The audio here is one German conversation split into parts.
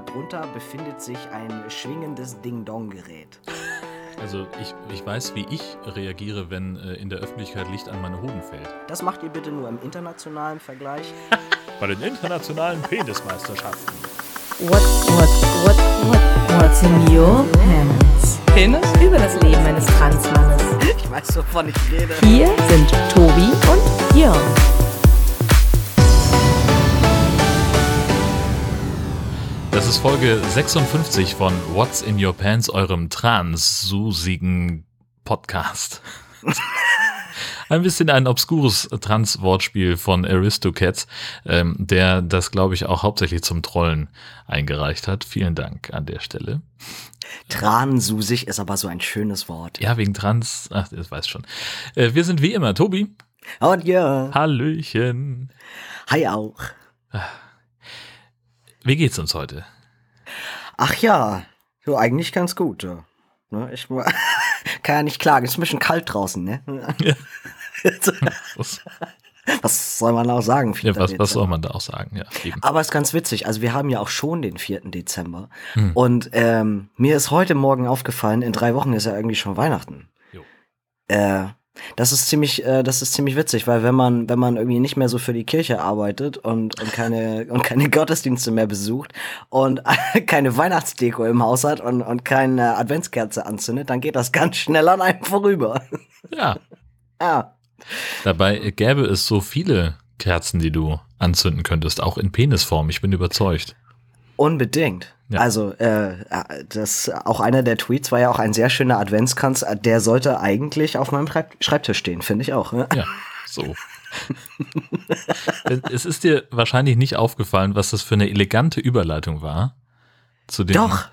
darunter befindet sich ein schwingendes Ding-Dong-Gerät. Also ich, ich weiß, wie ich reagiere, wenn äh, in der Öffentlichkeit Licht an meine Hoden fällt. Das macht ihr bitte nur im internationalen Vergleich. Bei den internationalen Penismeisterschaften. What, what, what, what, what's in your pants? Penis? Über das Leben eines Transmannes. Ich weiß, wovon ich rede. Hier sind Tobi und Jörn. Das ist Folge 56 von What's in Your Pants, eurem transusigen Podcast. ein bisschen ein obskures Trans-Wortspiel von Aristocats, ähm, der das, glaube ich, auch hauptsächlich zum Trollen eingereicht hat. Vielen Dank an der Stelle. Transusig ist aber so ein schönes Wort. Ja, wegen Trans, ach, das weiß schon. Äh, wir sind wie immer Tobi. Und ja. Hallöchen. Hi auch. Wie geht's uns heute? Ach ja, so eigentlich ganz gut. Ja. Ne, Ich kann ja nicht klagen. Ist ein bisschen kalt draußen, ne? Ja. Was, soll man auch sagen? ja, 4. was, was soll man da auch sagen? Ja, eben. Aber ist ganz witzig. Also wir haben ja auch schon den 4. Dezember. Hm. Und ähm, mir ist heute Morgen aufgefallen, in drei Wochen ist ja irgendwie schon Weihnachten. Äh, das ist ziemlich, äh, das ist ziemlich witzig, weil wenn man, wenn man irgendwie nicht mehr so für die Kirche arbeitet und, und keine und keine Gottesdienste mehr besucht und keine Weihnachtsdeko im Haus hat und, und keine Adventskerze anzündet, dann geht das ganz schnell an einem vorüber. Ja, ja. dabei gäbe es so viele Kerzen, die du anzünden könntest, auch in Penisform. Ich bin überzeugt. Unbedingt. Ja. Also, äh, das auch einer der Tweets war ja auch ein sehr schöner Adventskranz. Der sollte eigentlich auf meinem Schreib- Schreibtisch stehen, finde ich auch. Ne? Ja, so. es ist dir wahrscheinlich nicht aufgefallen, was das für eine elegante Überleitung war. Zu dem, Doch,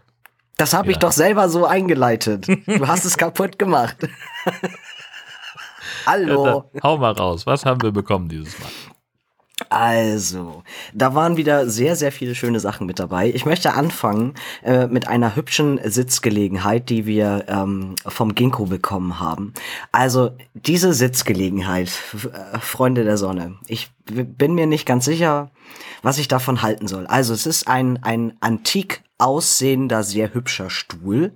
das habe ich Ja. doch selber so eingeleitet. Du hast es kaputt gemacht. Ja, Hallo. dann, hau mal raus. Was haben wir bekommen dieses Mal? Also, da waren wieder sehr, sehr viele schöne Sachen mit dabei. Ich möchte anfangen äh, mit einer hübschen Sitzgelegenheit, die wir ähm, vom Ginkgo bekommen haben. Also, diese Sitzgelegenheit, äh, Freunde der Sonne, ich bin mir nicht ganz sicher, was ich davon halten soll. Also, es ist ein, ein antik aussehender, sehr hübscher Stuhl.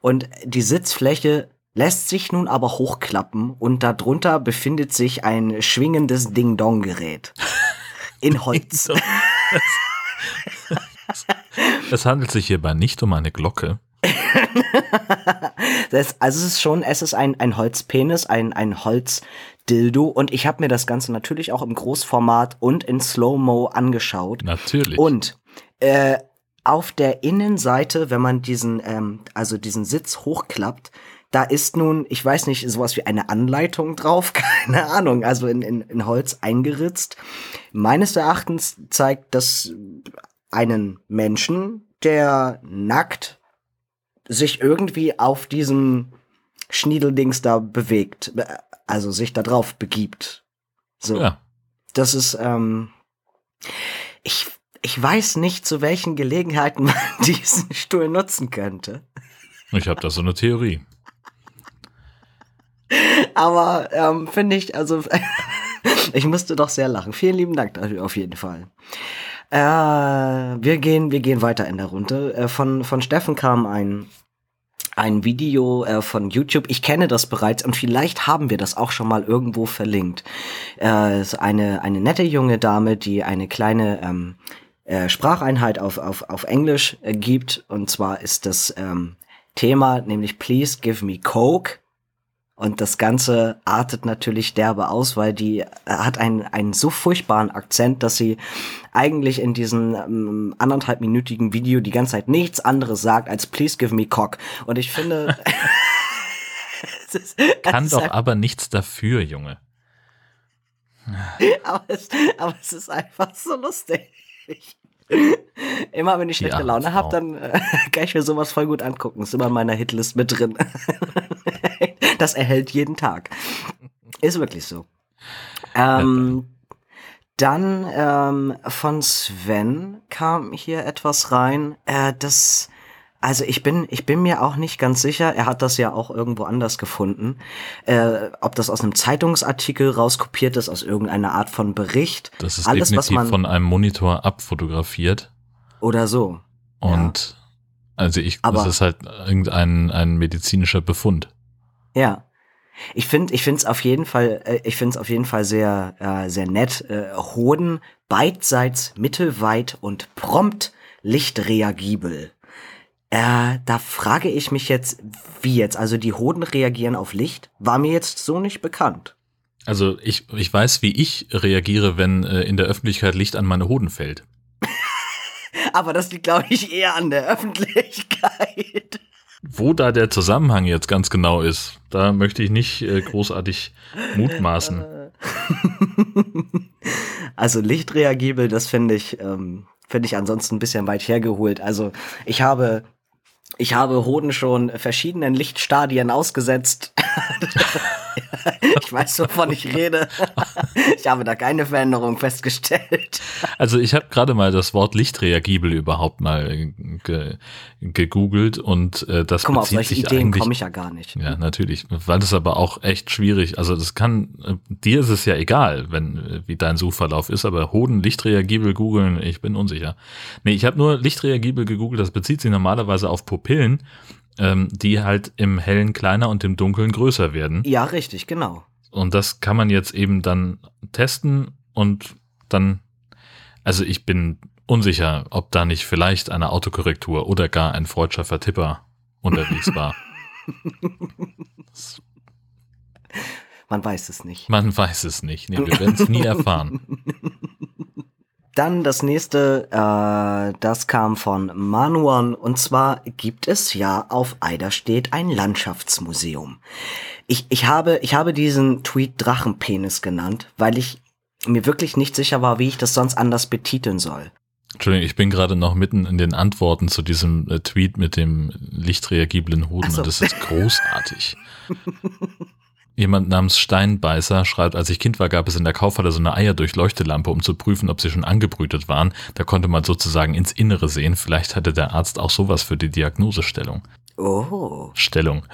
Und die Sitzfläche lässt sich nun aber hochklappen und darunter befindet sich ein schwingendes Ding-Dong-Gerät. In Holz. Es handelt sich hierbei nicht um eine Glocke. Das, also es ist schon, es ist ein, ein Holzpenis, ein, ein Holzdildo und ich habe mir das Ganze natürlich auch im Großformat und in Slow-Mo angeschaut. Natürlich. Und äh, auf der Innenseite, wenn man diesen, ähm, also diesen Sitz hochklappt, da ist nun, ich weiß nicht, sowas wie eine Anleitung drauf, keine Ahnung, also in, in, in Holz eingeritzt. Meines Erachtens zeigt das einen Menschen, der nackt sich irgendwie auf diesem Schniedeldings da bewegt, äh, also sich da drauf begibt. So. ja. Das ist, ähm, ich, ich weiß nicht, zu welchen Gelegenheiten man diesen Stuhl nutzen könnte. Ich habe da so eine Theorie. Aber ähm, finde ich, also ich musste doch sehr lachen. Vielen lieben Dank dafür auf jeden Fall. Äh, wir gehen, wir gehen weiter in der Runde. Äh, von von Steffen kam ein ein Video äh, von YouTube. Ich kenne das bereits und vielleicht haben wir das auch schon mal irgendwo verlinkt. Äh, ist eine eine nette junge Dame, die eine kleine ähm, äh, Spracheinheit auf auf auf Englisch äh, gibt und zwar ist das ähm, Thema nämlich Please give me Coke. Und das Ganze artet natürlich derbe aus, weil die äh, hat einen, einen so furchtbaren Akzent, dass sie eigentlich in diesem ähm, anderthalbminütigen Video die ganze Zeit nichts anderes sagt als Please give me cock. Und ich finde. ist, Kann doch aber nichts dafür, Junge. aber, es, aber es ist einfach so lustig. Immer wenn ich schlechte arme Laune habe, Frau. dann äh, kann ich mir sowas voll gut angucken. Ist immer in meiner Hitlist mit drin. das erhält jeden Tag. Ist wirklich so. Ähm, dann ähm, von Sven kam hier etwas rein. Äh, das, also ich bin, ich bin mir auch nicht ganz sicher. Er hat das ja auch irgendwo anders gefunden. Äh, ob das aus einem Zeitungsartikel rauskopiert ist, aus irgendeiner Art von Bericht. Das ist Alles, was definitiv man von einem Monitor abfotografiert. oder so. Und also ich, Aber- das ist halt irgendein ein medizinischer Befund. Ja. Ich finde, ich finde es auf jeden Fall, äh, ich finde es auf jeden Fall sehr, äh, sehr nett. Äh, Hoden beidseits mittelweit und prompt lichtreagibel. Äh, da frage ich mich jetzt, wie jetzt? Also die Hoden reagieren auf Licht? War mir jetzt so nicht bekannt. Also ich, ich weiß, wie ich reagiere, wenn äh, in der Öffentlichkeit Licht an meine Hoden fällt. Aber das liegt, glaube ich, eher an der Öffentlichkeit. Wo da der Zusammenhang jetzt ganz genau ist, da möchte ich nicht äh, großartig mutmaßen. Also lichtreagibel, das finde ich, ähm, finde ich ansonsten ein bisschen weit hergeholt. Also ich habe, ich habe Hoden schon verschiedenen Lichtstadien ausgesetzt. ich weiß, wovon ich rede. ich habe da keine Veränderung festgestellt. Also ich habe gerade mal das Wort lichtreagibel überhaupt mal ge gegoogelt und äh, das Guck mal, auf solche sich Ideen komme ich ja gar nicht. Ja, natürlich. Weil das aber auch echt schwierig. Also das kann, äh, dir ist es ja egal, wenn, äh, wie dein Suchverlauf ist, aber Hoden lichtreagibel googeln, ich bin unsicher. Nee, ich habe nur lichtreagibel gegoogelt, das bezieht sich normalerweise auf Pupillen, ähm, die halt im Hellen kleiner und im Dunkeln größer werden. Ja, richtig, genau. Und das kann man jetzt eben dann testen und dann, also ich bin unsicher, ob da nicht vielleicht eine Autokorrektur oder gar ein freudscher Vertipper unterwegs war. Man weiß es nicht. Man weiß es nicht. Nee, wir werden es nie erfahren. Dann das nächste, äh, das kam von Manuan und zwar gibt es ja auf Eiderstedt ein Landschaftsmuseum. Ich, ich, habe, ich habe diesen Tweet Drachenpenis genannt, weil ich mir wirklich nicht sicher war, wie ich das sonst anders betiteln soll. Entschuldigung, ich bin gerade noch mitten in den Antworten zu diesem äh, Tweet mit dem lichtreagiblen Hoden so. und das ist großartig. Jemand namens Steinbeißer schreibt, als ich Kind war, gab es in der Kaufhalle so eine Eierdurchleuchtelampe, um zu prüfen, ob sie schon angebrütet waren. Da konnte man sozusagen ins Innere sehen. Vielleicht hatte der Arzt auch sowas für die Diagnosestellung. Oh. Stellung.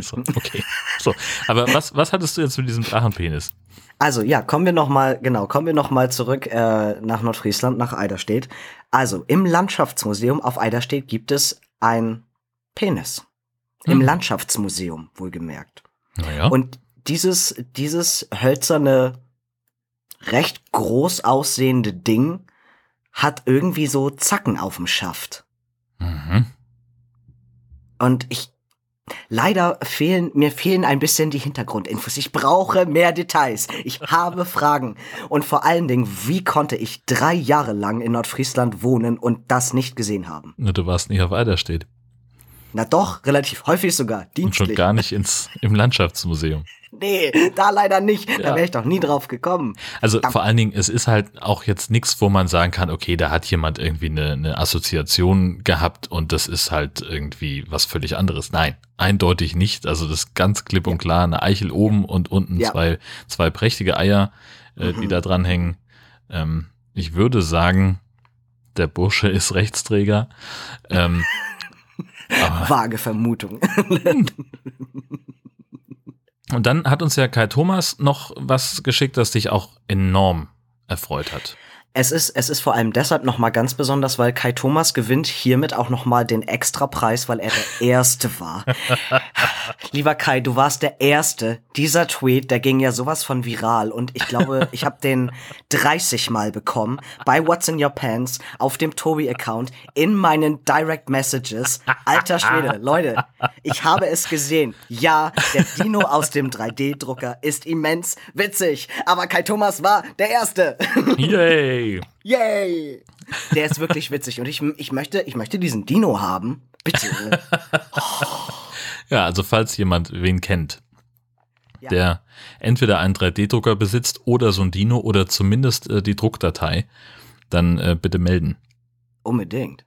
so, okay. So, aber was, was hattest du jetzt mit diesem Drachenpenis? Also ja, kommen wir noch mal genau, kommen wir noch mal zurück äh, nach Nordfriesland, nach Eiderstedt. Also im Landschaftsmuseum auf Eiderstedt gibt es ein Penis. Im Hm. Landschaftsmuseum, wohlgemerkt. Naja. Und dieses, dieses hölzerne, recht groß aussehende Ding hat irgendwie so Zacken auf dem Schaft. mhm. Und ich, leider fehlen, mir fehlen ein bisschen die Hintergrundinfos. Ich brauche mehr Details. Ich habe Fragen. Und vor allen Dingen, wie konnte ich drei Jahre lang in Nordfriesland wohnen und das nicht gesehen haben? Na, Du warst nicht auf Eiderstedt. Na doch, relativ häufig sogar, Und schon dienstlich. gar nicht ins, im Landschaftsmuseum. Nee, da leider nicht. Da Ja. wäre ich doch nie drauf gekommen. Also vor allen Dingen, es ist halt auch jetzt nichts, wo man sagen kann, okay, da hat jemand irgendwie eine, eine Assoziation gehabt und das ist halt irgendwie was völlig anderes. Nein, eindeutig nicht. Also das ist ganz klipp und klar, eine Eichel oben und unten Ja. zwei, zwei prächtige Eier, äh, die Mhm. da dranhängen. Ähm, ich würde sagen, der Bursche ist Rechtsträger. Ähm, aber Vage Vermutung. Und dann hat uns ja Kai Thomas noch was geschickt, das dich auch enorm erfreut hat. Es ist, es ist vor allem deshalb nochmal ganz besonders, weil Kai Thomas gewinnt hiermit auch nochmal den Extrapreis, weil er der Erste war. Lieber Kai, du warst der Erste. Dieser Tweet, der ging ja sowas von viral und ich glaube, ich habe den 30 Mal bekommen bei What's in Your Pants auf dem Tobi-Account in meinen Direct Messages. Alter Schwede, Leute, ich habe es gesehen. Ja, der Dino aus dem 3D-Drucker ist immens witzig, aber Kai Thomas war der Erste. Yay! Yay! Der ist wirklich witzig und ich, ich, möchte, ich möchte diesen Dino haben. Bitte. Ja, also falls jemand wen kennt, Ja. der entweder einen 3D-Drucker besitzt oder so ein Dino oder zumindest äh, die Druckdatei, dann äh, bitte melden. Unbedingt.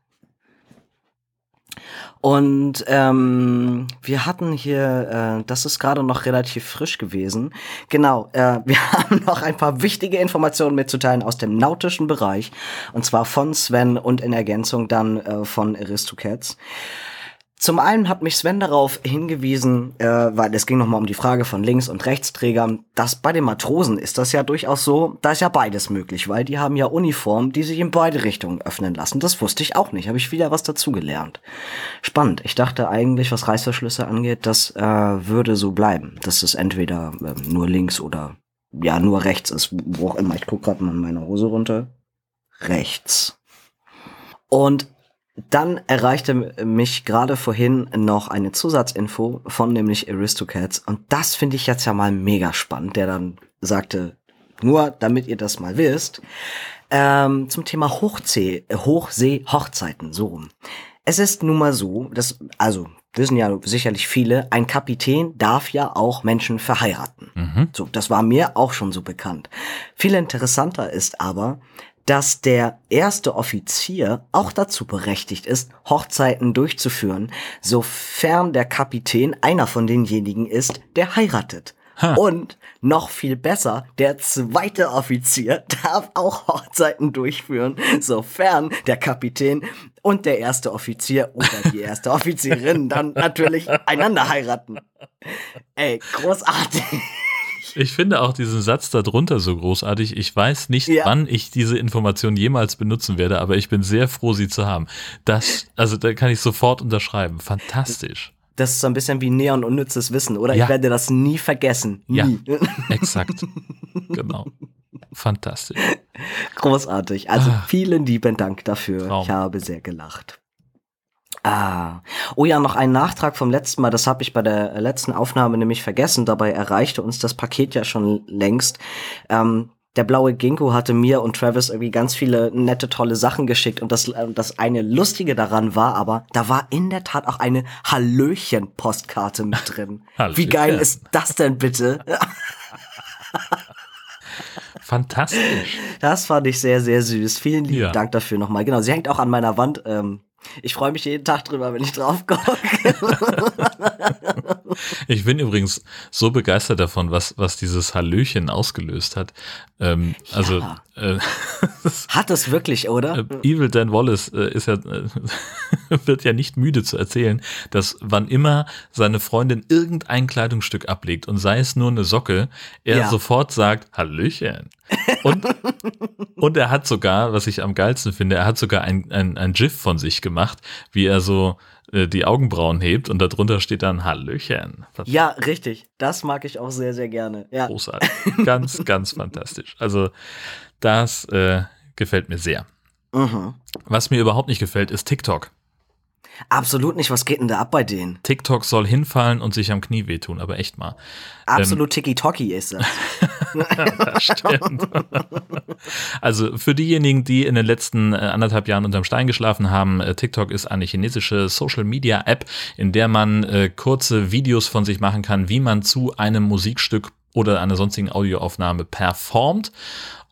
Und ähm, wir hatten hier, äh, das ist gerade noch relativ frisch gewesen. Genau, äh, wir haben noch ein paar wichtige Informationen mitzuteilen aus dem nautischen Bereich. Und zwar von Sven und in Ergänzung dann äh, von Aristocats. Zum einen hat mich Sven darauf hingewiesen, äh, weil es ging nochmal um die Frage von Links- und Rechtsträgern, dass bei den Matrosen ist das ja durchaus so, da ist ja beides möglich, weil die haben ja Uniformen, die sich in beide Richtungen öffnen lassen. Das wusste ich auch nicht, habe ich wieder was dazugelernt. Spannend. Ich dachte eigentlich, was Reißverschlüsse angeht, das äh, würde so bleiben, dass es entweder äh, nur links oder ja nur rechts ist, wo auch immer. Ich gucke gerade mal in meine Hose runter. Rechts. Und dann erreichte mich gerade vorhin noch eine Zusatzinfo von nämlich Aristocats und das finde ich jetzt ja mal mega spannend, der dann sagte, nur damit ihr das mal wisst, ähm, zum Thema Hochsee, Hochsee-Hochzeiten, so rum. Es ist nun mal so, dass, also wissen ja sicherlich viele, ein Kapitän darf ja auch Menschen verheiraten. Mhm. So, das war mir auch schon so bekannt. Viel interessanter ist aber, dass der erste Offizier auch dazu berechtigt ist, Hochzeiten durchzuführen, sofern der Kapitän einer von denjenigen ist, der heiratet. Ha. Und noch viel besser, der zweite Offizier darf auch Hochzeiten durchführen, sofern der Kapitän und der erste Offizier oder die erste Offizierin dann natürlich einander heiraten. Ey, großartig. Ich finde auch diesen Satz darunter so großartig. Ich weiß nicht, Ja. wann ich diese Information jemals benutzen werde, aber ich bin sehr froh, sie zu haben. Das, also da kann ich sofort unterschreiben. Fantastisch. Das ist so ein bisschen wie Neon unnützes Wissen, oder? Ja. Ich werde das nie vergessen. Ja. Nie. Exakt. genau. Fantastisch. Großartig. Also Ah. vielen lieben Dank dafür. Traum. Ich habe sehr gelacht. Ah. Oh ja, noch ein Nachtrag vom letzten Mal. Das habe ich bei der äh, letzten Aufnahme nämlich vergessen. Dabei erreichte uns das Paket ja schon längst. Ähm, der blaue Ginkgo hatte mir und Travis irgendwie ganz viele nette, tolle Sachen geschickt. Und das, äh, das eine Lustige daran war aber, da war in der Tat auch eine Hallöchen-Postkarte mit drin. Wie Hallöchen. geil ist das denn bitte? Fantastisch. Das fand ich sehr, sehr süß. Vielen lieben Ja. Dank dafür nochmal. Genau, sie hängt auch an meiner Wand. Ähm, ich freue mich jeden Tag drüber, wenn ich drauf gucke. Ich bin übrigens so begeistert davon, was, was dieses Hallöchen ausgelöst hat. Ähm, also Ja. Äh, Hat es wirklich, oder? Äh, Evil Dan Wallace äh, ist ja, wird ja nicht müde zu erzählen, dass wann immer seine Freundin irgendein Kleidungsstück ablegt und sei es nur eine Socke, er Ja. sofort sagt Hallöchen. Und, und er hat sogar, was ich am geilsten finde, er hat sogar ein, ein, ein GIF von sich gemacht, wie er so die Augenbrauen hebt und darunter steht dann Hallöchen. Ja, richtig. Das mag ich auch sehr, sehr gerne. Ja. Großartig. Ganz, ganz fantastisch. Also das äh, gefällt mir sehr. Mhm. Was mir überhaupt nicht gefällt, ist TikTok. Absolut nicht. Was geht denn da ab bei denen? TikTok soll hinfallen und sich am Knie wehtun, aber echt mal. Absolut tiki-toki ist das. Das stimmt. also für diejenigen, die in den letzten äh, anderthalb Jahren unterm Stein geschlafen haben, äh, TikTok ist eine chinesische Social Media App, in der man äh, kurze Videos von sich machen kann, wie man zu einem Musikstück oder einer sonstigen Audioaufnahme performt.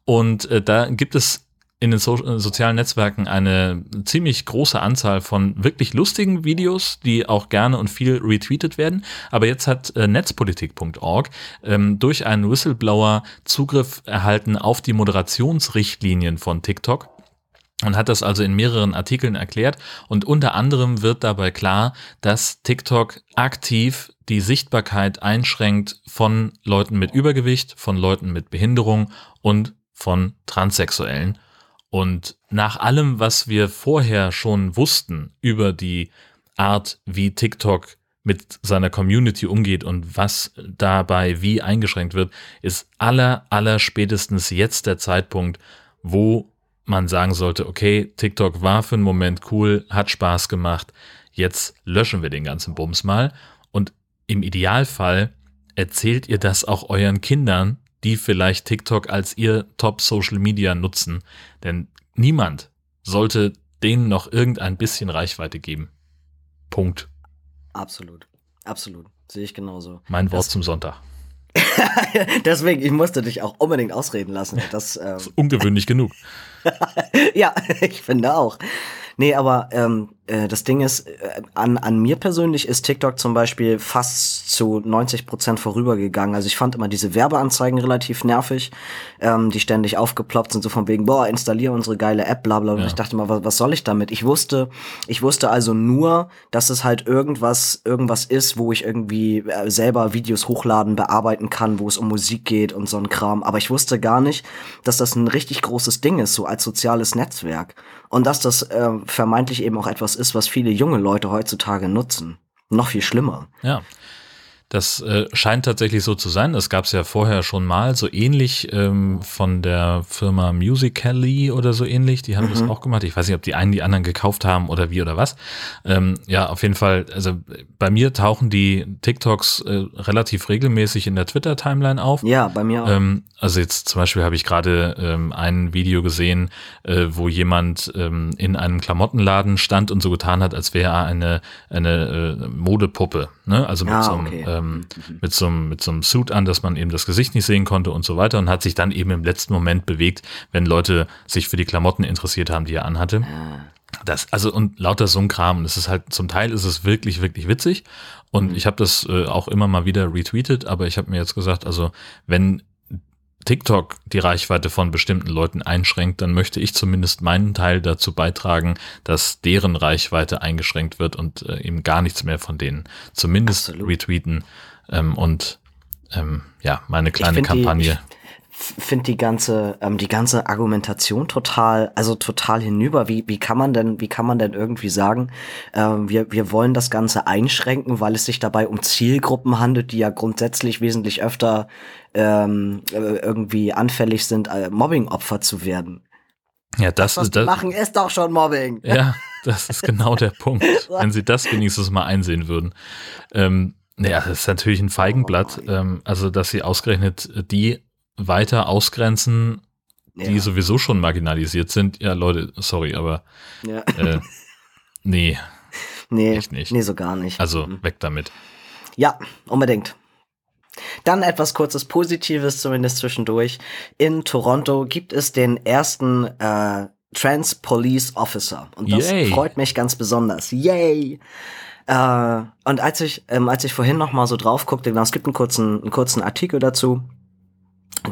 Und äh, da gibt es in den so äh, sozialen Netzwerken eine ziemlich große Anzahl von wirklich lustigen Videos, die auch gerne und viel retweetet werden. Aber jetzt hat äh, netzpolitik.org ähm, durch einen Whistleblower Zugriff erhalten auf die Moderationsrichtlinien von TikTok und hat das also in mehreren Artikeln erklärt. Und unter anderem wird dabei klar, dass TikTok aktiv die Sichtbarkeit einschränkt von Leuten mit Übergewicht, von Leuten mit Behinderung und von Transsexuellen. Und nach allem, was wir vorher schon wussten über die Art, wie TikTok mit seiner Community umgeht und was dabei wie eingeschränkt wird, ist aller, aller spätestens jetzt der Zeitpunkt, wo man sagen sollte, okay, TikTok war für einen Moment cool, hat Spaß gemacht, jetzt löschen wir den ganzen Bums mal. Und im Idealfall erzählt ihr das auch euren Kindern, die vielleicht TikTok als ihr Top-Social Media nutzen. Denn niemand sollte denen noch irgendein bisschen Reichweite geben. Punkt. Absolut. Absolut. Sehe ich genauso. Mein Wort Das- zum Sonntag. Deswegen, ich musste dich auch unbedingt ausreden lassen. Das, ähm, Ungewöhnlich genug. ja, ich finde auch. Nee, aber ähm, äh, das Ding ist, äh, an, an mir persönlich ist TikTok zum Beispiel fast zu 90 Prozent vorübergegangen. Also ich fand immer diese Werbeanzeigen relativ nervig, ähm, die ständig aufgeploppt sind, so von wegen, boah, installiere unsere geile App, bla bla. Und Ja. ich dachte mal, was, was soll ich damit? Ich wusste, ich wusste also nur, dass es halt irgendwas, irgendwas ist, wo ich irgendwie äh, selber Videos hochladen, bearbeiten kann, wo es um Musik geht und so ein Kram. Aber ich wusste gar nicht, dass das ein richtig großes Ding ist, so als soziales Netzwerk. Und dass das äh, vermeintlich eben auch etwas ist, was viele junge Leute heutzutage nutzen. Noch viel schlimmer. Ja. Das äh, scheint tatsächlich so zu sein. Das gab es ja vorher schon mal, so ähnlich ähm, von der Firma Musical.ly oder so ähnlich. Die haben das auch gemacht. Ich weiß nicht, ob die einen die anderen gekauft haben oder wie oder was. Ähm, ja, auf jeden Fall. Also bei mir tauchen die TikToks äh, relativ regelmäßig in der Twitter-Timeline auf. Ja, bei mir auch. Ähm, also jetzt zum Beispiel habe ich gerade ähm, ein Video gesehen, äh, wo jemand ähm, in einem Klamottenladen stand und so getan hat, als wäre er eine, eine äh, Modepuppe. Ne? Also mit, Ah, so einem, okay. Ähm, mit, so einem, mit so einem Suit an, dass man eben das Gesicht nicht sehen konnte und so weiter und hat sich dann eben im letzten Moment bewegt, wenn Leute sich für die Klamotten interessiert haben, die er anhatte. Das, also und lauter so ein Kram. Das ist halt, zum Teil ist es wirklich, wirklich witzig. Und ich habe das äh, auch immer mal wieder retweetet, aber ich habe mir jetzt gesagt, also wenn TikTok die Reichweite von bestimmten Leuten einschränkt, dann möchte ich zumindest meinen Teil dazu beitragen, dass deren Reichweite eingeschränkt wird und äh, eben gar nichts mehr von denen zumindest Absolut. retweeten ähm, und ähm, ja, meine kleine find die- Kampagne. finde die ganze ähm, die ganze Argumentation total also total hinüber wie wie kann man denn wie kann man denn irgendwie sagen ähm, wir wir wollen das ganze einschränken weil es sich dabei um Zielgruppen handelt die ja grundsätzlich wesentlich öfter ähm, äh, irgendwie anfällig sind äh, Mobbingopfer zu werden ja, das, ist das. machen ist doch schon Mobbing Ja, das ist genau der Punkt. Wenn sie das wenigstens mal einsehen würden. Ähm, naja, das ist natürlich ein Feigenblatt. Ähm, also, dass sie ausgerechnet die weiter ausgrenzen, die ja, sowieso schon marginalisiert sind. Ja, Leute, sorry, aber ja. äh, nee, nee nicht. nee so gar nicht also Mhm. weg damit. Ja, unbedingt. Dann etwas kurzes Positives, zumindest zwischendurch. In Toronto gibt es den ersten äh, Trans Police Officer. Und das Yay. freut mich ganz besonders. Yay! Äh, und als ich, ähm, als ich vorhin noch mal so drauf guckte, genau, es gibt einen kurzen, einen kurzen Artikel dazu.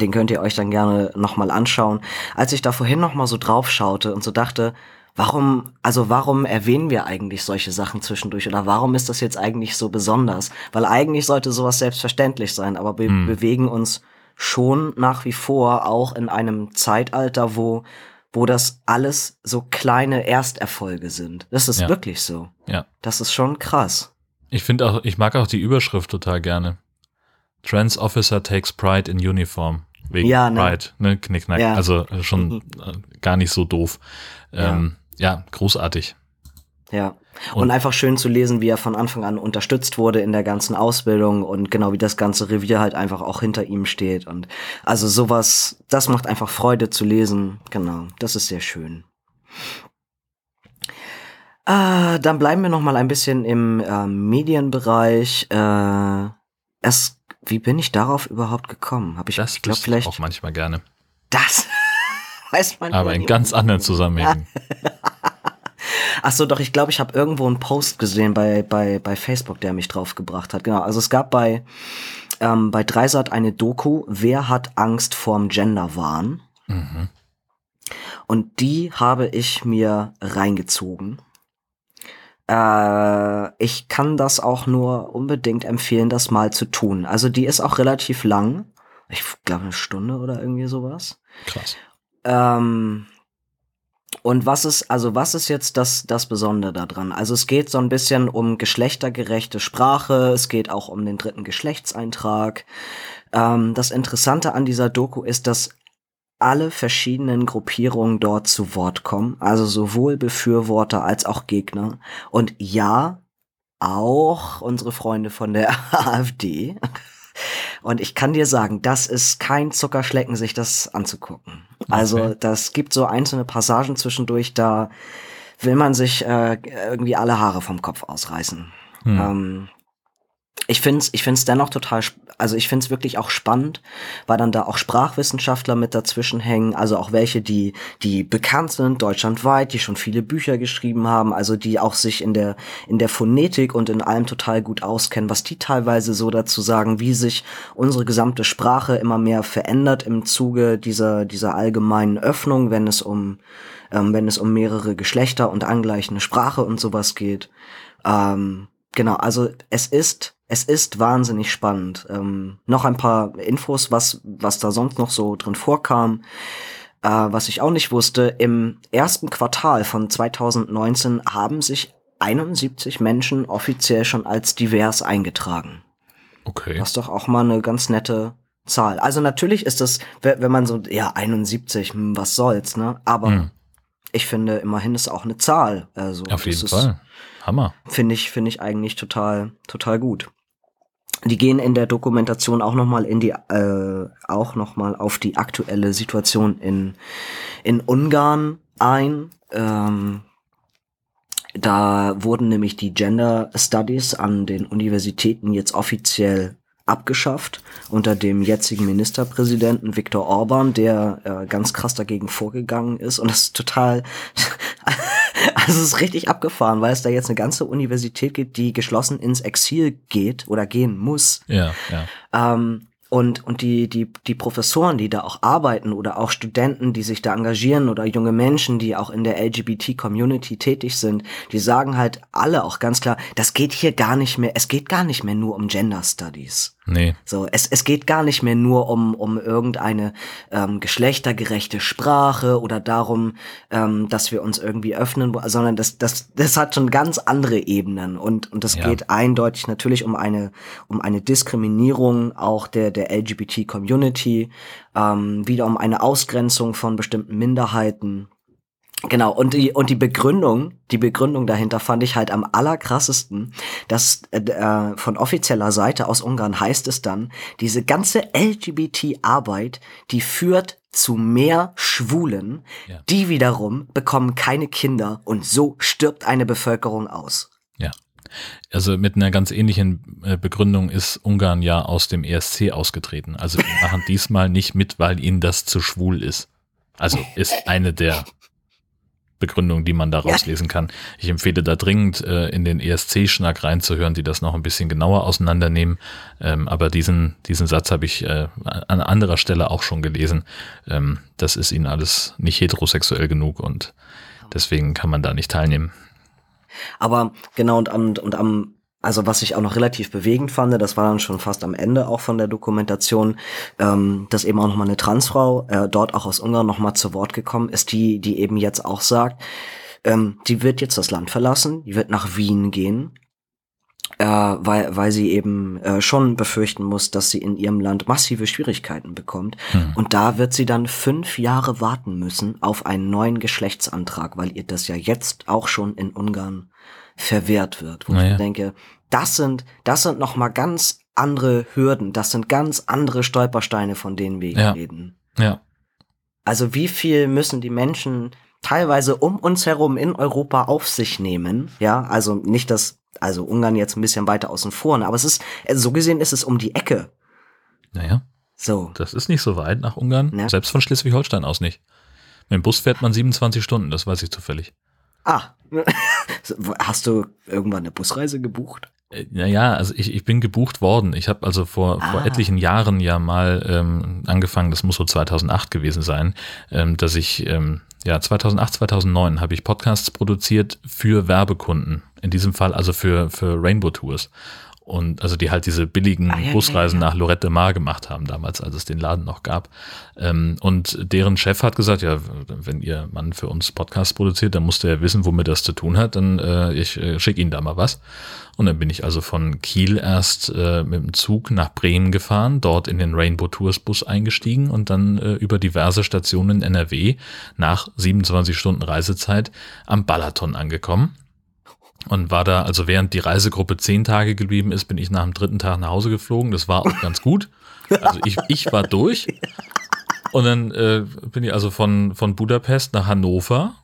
Den könnt ihr euch dann gerne noch mal anschauen. Als ich da vorhin noch mal so drauf schaute und so dachte, warum, also warum erwähnen wir eigentlich solche Sachen zwischendurch oder warum ist das jetzt eigentlich so besonders? Weil eigentlich sollte sowas selbstverständlich sein, aber wir Hm. bewegen uns schon nach wie vor auch in einem Zeitalter, wo wo das alles so kleine Ersterfolge sind. Das ist Ja. wirklich so. Ja. Das ist schon krass. Ich finde auch, ich mag auch die Überschrift total gerne. Trans Officer takes pride in uniform. Wegen Ja, ne? Pride, ne? Knickknack. Ja. Also schon äh, gar nicht so doof. Ähm, ja. großartig. Ja. Und, Und- einfach schön zu lesen, wie er von Anfang an unterstützt wurde in der ganzen Ausbildung und genau wie das ganze Revier halt einfach auch hinter ihm steht. Und also sowas, das macht einfach Freude zu lesen. Genau, das ist sehr schön. Ah, dann bleiben wir noch mal ein bisschen im äh, Medienbereich. Äh, es, wie bin ich darauf überhaupt gekommen? Hab ich, Das ich glaube vielleicht auch manchmal gerne. das. Weiß man Aber in ganz anderen Zusammenhängen. Ach so, doch, ich glaube, ich habe irgendwo einen Post gesehen bei, bei, bei Facebook, der mich draufgebracht hat. Genau, also es gab bei, ähm, bei Dreisat eine Doku, Wer hat Angst vorm Genderwahn? Mhm. Und die habe ich mir reingezogen. Äh, ich kann das auch nur unbedingt empfehlen, das mal zu tun. Also die ist auch relativ lang. Ich glaube eine Stunde oder irgendwie sowas. Krass. Ähm, und was ist, also was ist jetzt das, das Besondere daran? Also es geht so ein bisschen um geschlechtergerechte Sprache, es geht auch um den dritten Geschlechtseintrag. Ähm, das Interessante an dieser Doku ist, dass alle verschiedenen Gruppierungen dort zu Wort kommen, also sowohl Befürworter als auch Gegner. Und ja, auch unsere Freunde von der AfD. Und ich kann dir sagen, das ist kein Zuckerschlecken, sich das anzugucken. Also Okay. das gibt so einzelne Passagen zwischendurch, da will man sich äh, irgendwie alle Haare vom Kopf ausreißen. Hm. Ähm, ich finde es ich find's dennoch total, also ich finde es wirklich auch spannend, weil dann da auch Sprachwissenschaftler mit dazwischen hängen, also auch welche, die, die bekannt sind, deutschlandweit, die schon viele Bücher geschrieben haben, also die auch sich in der, in der Phonetik und in allem total gut auskennen, was die teilweise so dazu sagen, wie sich unsere gesamte Sprache immer mehr verändert im Zuge dieser, dieser allgemeinen Öffnung, wenn es um, ähm, wenn es um mehrere Geschlechter und angleichende Sprache und sowas geht. Ähm, genau, also es ist, es ist wahnsinnig spannend. Ähm, noch ein paar Infos, was, was da sonst noch so drin vorkam. Äh, was ich auch nicht wusste, im ersten Quartal von 2019 haben sich 71 Menschen offiziell schon als divers eingetragen. Okay. Was doch auch mal eine ganz nette Zahl. Also natürlich ist das, we- wenn man so, ja, 71, hm, was soll's, ne? Aber Hm. ich finde, immerhin ist auch eine Zahl. Also, Auf das jeden ist, Fall. Hammer. Finde ich, finde ich eigentlich total, total gut. Die gehen in der Dokumentation auch noch mal in die, äh, auch noch mal auf die aktuelle Situation in in Ungarn ein. Ähm, da wurden nämlich die Gender Studies an den Universitäten jetzt offiziell abgeschafft unter dem jetzigen Ministerpräsidenten Viktor Orban, der äh, ganz krass dagegen vorgegangen ist und das ist total also es ist richtig abgefahren, weil es da jetzt eine ganze Universität gibt, die geschlossen ins Exil geht oder gehen muss. Ja, ja. Ähm, und, und die, die, die Professoren, die da auch arbeiten oder auch Studenten, die sich da engagieren oder junge Menschen, die auch in der LGBT-Community tätig sind, die sagen halt alle auch ganz klar, das geht hier gar nicht mehr, es geht gar nicht mehr nur um Gender Studies. Nee. So, es, es geht gar nicht mehr nur um, um irgendeine ähm, geschlechtergerechte Sprache oder darum, ähm, dass wir uns irgendwie öffnen, sondern das, das, das hat schon ganz andere Ebenen und, und das Ja. geht eindeutig natürlich um eine, um eine Diskriminierung auch der, der LGBT-Community, ähm, wieder um eine Ausgrenzung von bestimmten Minderheiten. Genau, und die, und die Begründung, die Begründung dahinter fand ich halt am allerkrassesten, dass äh, äh, von offizieller Seite aus Ungarn heißt es dann, diese ganze LGBT-Arbeit, die führt zu mehr Schwulen, Ja. die wiederum bekommen keine Kinder und so stirbt eine Bevölkerung aus. Ja. Also mit einer ganz ähnlichen äh, Begründung ist Ungarn ja aus dem ESC ausgetreten. Also die machen diesmal nicht mit, weil ihnen das zu schwul ist. Also ist eine der Begründungen, die man da Ja. rauslesen kann. Ich empfehle da dringend äh, in den ESC-Schnack reinzuhören, die das noch ein bisschen genauer auseinandernehmen. Ähm, aber diesen, diesen Satz habe ich äh, an anderer Stelle auch schon gelesen. Ähm, das ist ihnen alles nicht heterosexuell genug und deswegen kann man da nicht teilnehmen. Aber genau, und am, und am, also was ich auch noch relativ bewegend fand, das war dann schon fast am Ende auch von der Dokumentation, ähm, dass eben auch nochmal eine Transfrau, äh, dort auch aus Ungarn nochmal zu Wort gekommen ist, die, die eben jetzt auch sagt, ähm, die wird jetzt das Land verlassen, die wird nach Wien gehen, äh, weil, weil sie eben äh, schon befürchten muss, dass sie in ihrem Land massive Schwierigkeiten bekommt. Hm. Und da wird sie dann fünf Jahre warten müssen auf einen neuen Geschlechtsantrag, weil ihr das ja jetzt auch schon in Ungarn verwehrt wird. Wo ich Naja. mir denke, das sind, das sind noch mal ganz andere Hürden, das sind ganz andere Stolpersteine, von denen wir hier Ja. reden. Ja. Also wie viel müssen die Menschen teilweise um uns herum in Europa auf sich nehmen? Ja, also nicht das, also Ungarn jetzt ein bisschen weiter außen vor, ne, aber es ist, also so gesehen ist es um die Ecke. Naja. So. Das ist nicht so weit nach Ungarn. Ja. Selbst von Schleswig-Holstein aus nicht. Mit dem Bus fährt man 27 Stunden, das weiß ich zufällig. Ah, hast du irgendwann eine Busreise gebucht? Äh, Naja, also ich, ich bin gebucht worden. Ich habe also vor, vor Ah. etlichen Jahren ja mal ähm, angefangen, das muss so 2008 gewesen sein, ähm, dass ich, ähm, ja, 2008, 2009 habe ich Podcasts produziert für Werbekunden. In diesem Fall also für, für Rainbow Tours. Und also die halt diese billigen Ah, ja, ja, Busreisen ja. nach Lorette de Mar gemacht haben damals, als es den Laden noch gab. Ähm, und deren Chef hat gesagt, ja, wenn ihr Mann für uns Podcasts produziert, dann musst ihr ja wissen, womit das zu tun hat. Dann äh, ich äh, schicke Ihnen da mal was. Und dann bin ich also von Kiel erst äh, mit dem Zug nach Bremen gefahren, dort in den Rainbow Tours Bus eingestiegen und dann äh, über diverse Stationen in NRW nach 27 Stunden Reisezeit am Balaton angekommen. Und war da, also während die Reisegruppe zehn Tage geblieben ist, bin ich nach dem dritten Tag nach Hause geflogen. Das war auch ganz gut. Also ich, ich war durch. Und dann äh, bin ich also von, von Budapest nach Hannover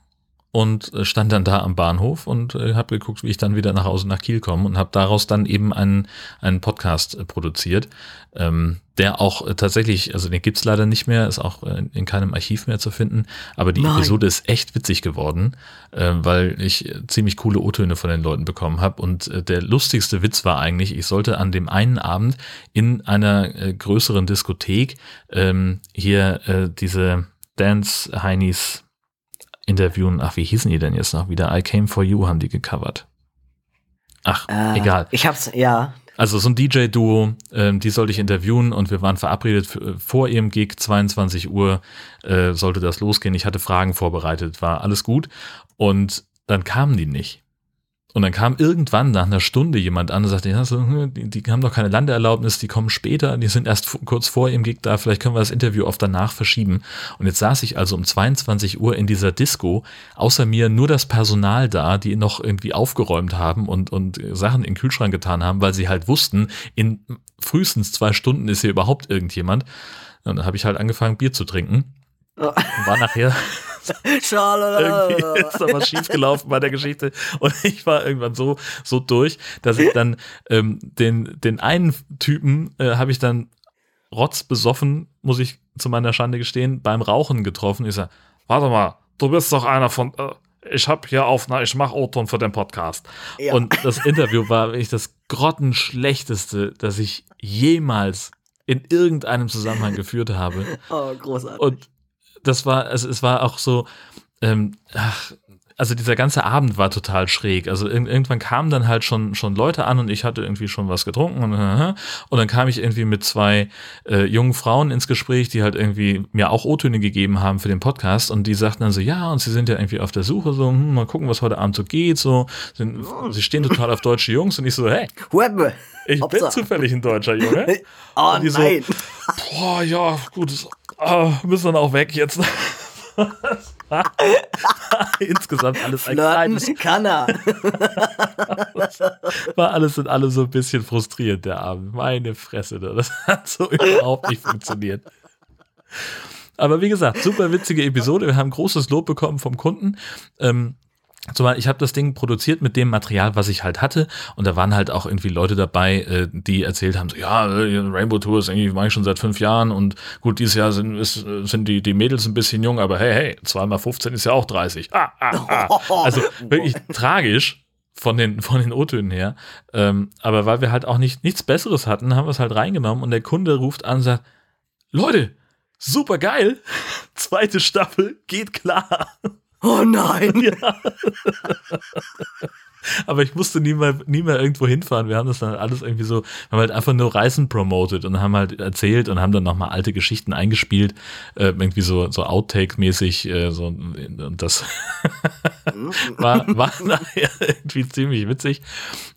und äh, stand dann da am Bahnhof und äh, habe geguckt, wie ich dann wieder nach Hause nach Kiel komme und habe daraus dann eben einen, einen Podcast äh, produziert, ähm, der auch äh, tatsächlich, also den gibt's leider nicht mehr, ist auch äh, in keinem Archiv mehr zu finden, aber die Nein. Episode ist echt witzig geworden, äh, weil ich ziemlich coole O-Töne von den Leuten bekommen habe und äh, der lustigste Witz war eigentlich, ich sollte an dem einen Abend in einer äh, größeren Diskothek ähm, hier äh, diese Dance-Heinis interviewen. Ach, wie hießen die denn jetzt noch wieder? I Came For You haben die gecovert. Ach, Äh, egal. Ich hab's, ja. Also so ein DJ-Duo, ähm, die sollte ich interviewen und wir waren verabredet für, vor ihrem Gig, 22 Uhr äh, sollte das losgehen. Ich hatte Fragen vorbereitet, war alles gut. Und dann kamen die nicht. Und dann kam irgendwann nach einer Stunde jemand an und sagte, ja, so, hm, die, die haben doch keine Landeerlaubnis, die kommen später, die sind erst kurz vor ihrem Gig da, vielleicht können wir das Interview auf danach verschieben. Und jetzt saß ich also um 22 Uhr in dieser Disco, außer mir nur das Personal da, die noch irgendwie aufgeräumt haben und, und Sachen in den Kühlschrank getan haben, weil sie halt wussten, in frühestens zwei Stunden ist hier überhaupt irgendjemand. Und dann habe ich halt angefangen, Bier zu trinken. Und war nachher irgendwie ist da was schiefgelaufen bei der Geschichte und ich war irgendwann so so durch, dass ich dann ähm, den den einen Typen äh, habe ich dann rotzbesoffen, muss ich zu meiner Schande gestehen, beim Rauchen getroffen. Ich sag, warte mal, du bist doch einer von äh, ich habe hier auf, na, ich mache O-Ton für den Podcast. Ja. Und das Interview war wirklich das grottenschlechteste, das ich jemals in irgendeinem Zusammenhang geführt habe. Oh, großartig. Und das war, also es war auch so, ähm, ach, also dieser ganze Abend war total schräg. Also irg irgendwann kamen dann halt schon, schon Leute an und ich hatte irgendwie schon was getrunken und, und dann kam ich irgendwie mit zwei äh, jungen Frauen ins Gespräch, die halt irgendwie mir auch O-Töne gegeben haben für den Podcast und die sagten dann so, ja, und sie sind ja irgendwie auf der Suche, so, hm, mal gucken, was heute Abend so geht, so, sind, sie stehen total auf deutsche Jungs und ich so, hey, ich bin zufällig ein deutscher Junge. Oh die so, nein. Boah, ja, gut. Ah, müssen dann auch weg jetzt. Insgesamt alles ein kleines, Flirten kann er. war alles in allem so ein bisschen frustrierend, der Abend. Meine Fresse, das hat so überhaupt nicht funktioniert. Aber wie gesagt, super witzige Episode. Wir haben großes Lob bekommen vom Kunden. Ähm, Zumal ich habe das Ding produziert mit dem Material, was ich halt hatte. Und da waren halt auch irgendwie Leute dabei, äh, die erzählt haben, so, ja, äh, Rainbow Tour ist irgendwie, mache ich schon seit fünf Jahren. Und gut, dieses Jahr sind, ist, sind die, die Mädels ein bisschen jung, aber hey, hey, zweimal 15 ist ja auch 30. Ah, ah, ah. Also wirklich tragisch von den, von den O-Tönen her. Ähm, aber weil wir halt auch nicht, nichts Besseres hatten, haben wir es halt reingenommen und der Kunde ruft an und sagt, Leute, super geil, zweite Staffel, geht klar. Oh nein. Aber ich musste nie mehr, nie mehr irgendwo hinfahren. Wir haben das dann alles irgendwie so, wir haben halt einfach nur Reisen promoted und haben halt erzählt und haben dann nochmal alte Geschichten eingespielt, äh, irgendwie so, so Outtake-mäßig, äh, so, und das war, war nachher irgendwie ziemlich witzig.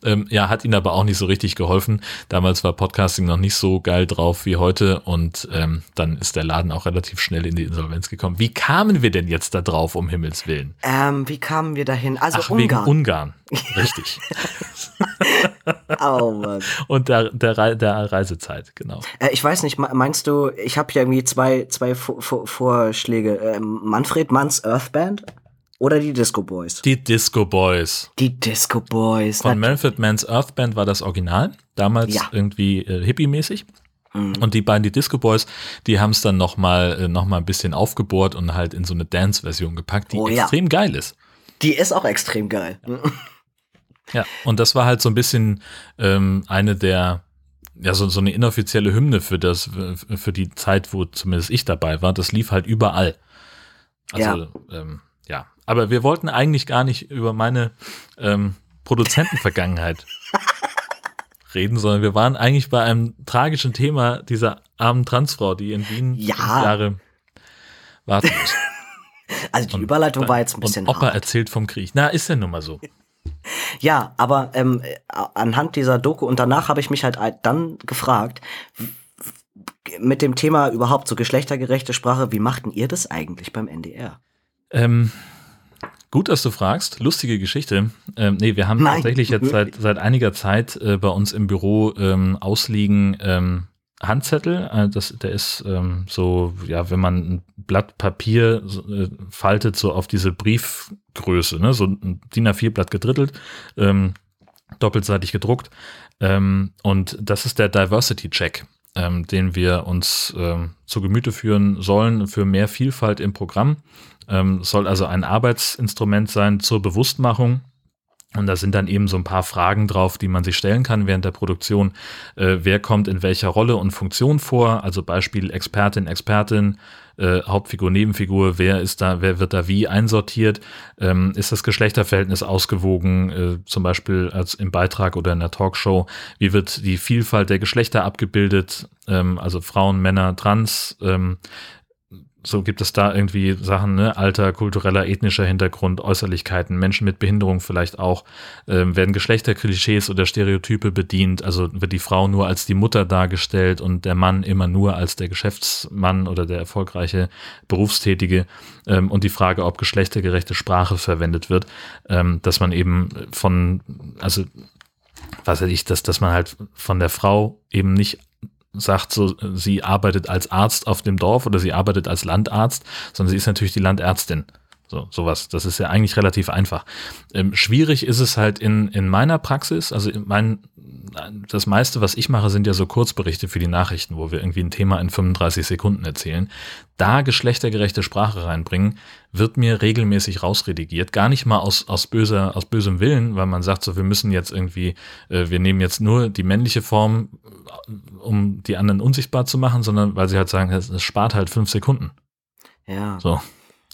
Ähm, ja, hat ihnen aber auch nicht so richtig geholfen. Damals war Podcasting noch nicht so geil drauf wie heute und ähm, dann ist der Laden auch relativ schnell in die Insolvenz gekommen. Wie kamen wir denn jetzt da drauf, um Himmels Willen? Ähm, wie kamen wir dahin? Also Ach, wegen Ungarn. Richtig. oh Mann. Und der, der, der Reisezeit, genau. Äh, ich weiß nicht, me- meinst du, ich habe hier irgendwie zwei, zwei Vor Vor Vorschläge. Ähm, Manfred Manns Earth Band oder die Disco Boys? Die Disco Boys. Die Disco Boys. Von Manfred Mann's Earth Band war das Original, damals Ja. irgendwie äh, hippie-mäßig. Mhm. Und die beiden, die Disco Boys, die haben es dann nochmal äh, noch mal ein bisschen aufgebohrt und halt in so eine Dance-Version gepackt, die Oh ja. extrem geil ist. Die ist auch extrem geil. Ja, und das war halt so ein bisschen ähm, eine der, ja, so, so eine inoffizielle Hymne für das, für die Zeit, wo zumindest ich dabei war. Das lief halt überall. Also, ja. Ähm, ja. Aber wir wollten eigentlich gar nicht über meine ähm, Produzentenvergangenheit reden, sondern wir waren eigentlich bei einem tragischen Thema dieser armen Transfrau, die in Wien Ja. Jahre warten muss. Also die Überleitung war jetzt ein bisschen Und Opa hart. erzählt vom Krieg. Na, ist ja nun mal so. Ja, aber ähm, äh, anhand dieser Doku und danach habe ich mich halt dann gefragt, mit dem Thema überhaupt so geschlechtergerechte Sprache, wie machten ihr das eigentlich beim NDR? Ähm, gut, dass du fragst. Lustige Geschichte. Ähm, nee, wir haben Nein. tatsächlich jetzt seit, seit einiger Zeit äh, bei uns im Büro ähm, ausliegen ähm, Handzettel. Äh, das, der ist ähm, so, ja, wenn man ein Blatt Papier äh, faltet, so auf diese Größe, ne? so ein DIN A4-Blatt gedrittelt, ähm, doppelseitig gedruckt. Ähm, und das ist der Diversity Check, ähm, den wir uns ähm, zu Gemüte führen sollen für mehr Vielfalt im Programm. Ähm, soll also ein Arbeitsinstrument sein zur Bewusstmachung und da sind dann eben so ein paar Fragen drauf, die man sich stellen kann während der Produktion. Äh, wer kommt in welcher Rolle und Funktion vor? Also Beispiel Expertin, Expertin, äh, Hauptfigur, Nebenfigur, wer ist da, wer wird da wie einsortiert? Ähm, ist das Geschlechterverhältnis ausgewogen, äh, zum Beispiel als im Beitrag oder in der Talkshow? Wie wird die Vielfalt der Geschlechter abgebildet? Ähm, also Frauen, Männer, Trans, ähm, so gibt es da irgendwie Sachen, ne? Alter, kultureller, ethnischer Hintergrund, Äußerlichkeiten, Menschen mit Behinderung vielleicht auch, ähm, werden Geschlechterklischees oder Stereotype bedient, also wird die Frau nur als die Mutter dargestellt und der Mann immer nur als der Geschäftsmann oder der erfolgreiche Berufstätige ähm, und die Frage, ob geschlechtergerechte Sprache verwendet wird, ähm, dass man eben von, also was weiß ich, dass, dass man halt von der Frau eben nicht sagt so, sie arbeitet als Arzt auf dem Dorf oder sie arbeitet als Landarzt, sondern sie ist natürlich die Landärztin. So, sowas. Das ist ja eigentlich relativ einfach. Ähm, schwierig ist es halt in, in meiner Praxis, also mein, das meiste, was ich mache, sind ja so Kurzberichte für die Nachrichten, wo wir irgendwie ein Thema in 35 Sekunden erzählen. Da geschlechtergerechte Sprache reinbringen, wird mir regelmäßig rausredigiert. Gar nicht mal aus, aus böser, aus bösem Willen, weil man sagt so, wir müssen jetzt irgendwie, äh, wir nehmen jetzt nur die männliche Form, um die anderen unsichtbar zu machen, sondern weil sie halt sagen, es, es spart halt fünf Sekunden. Ja. So.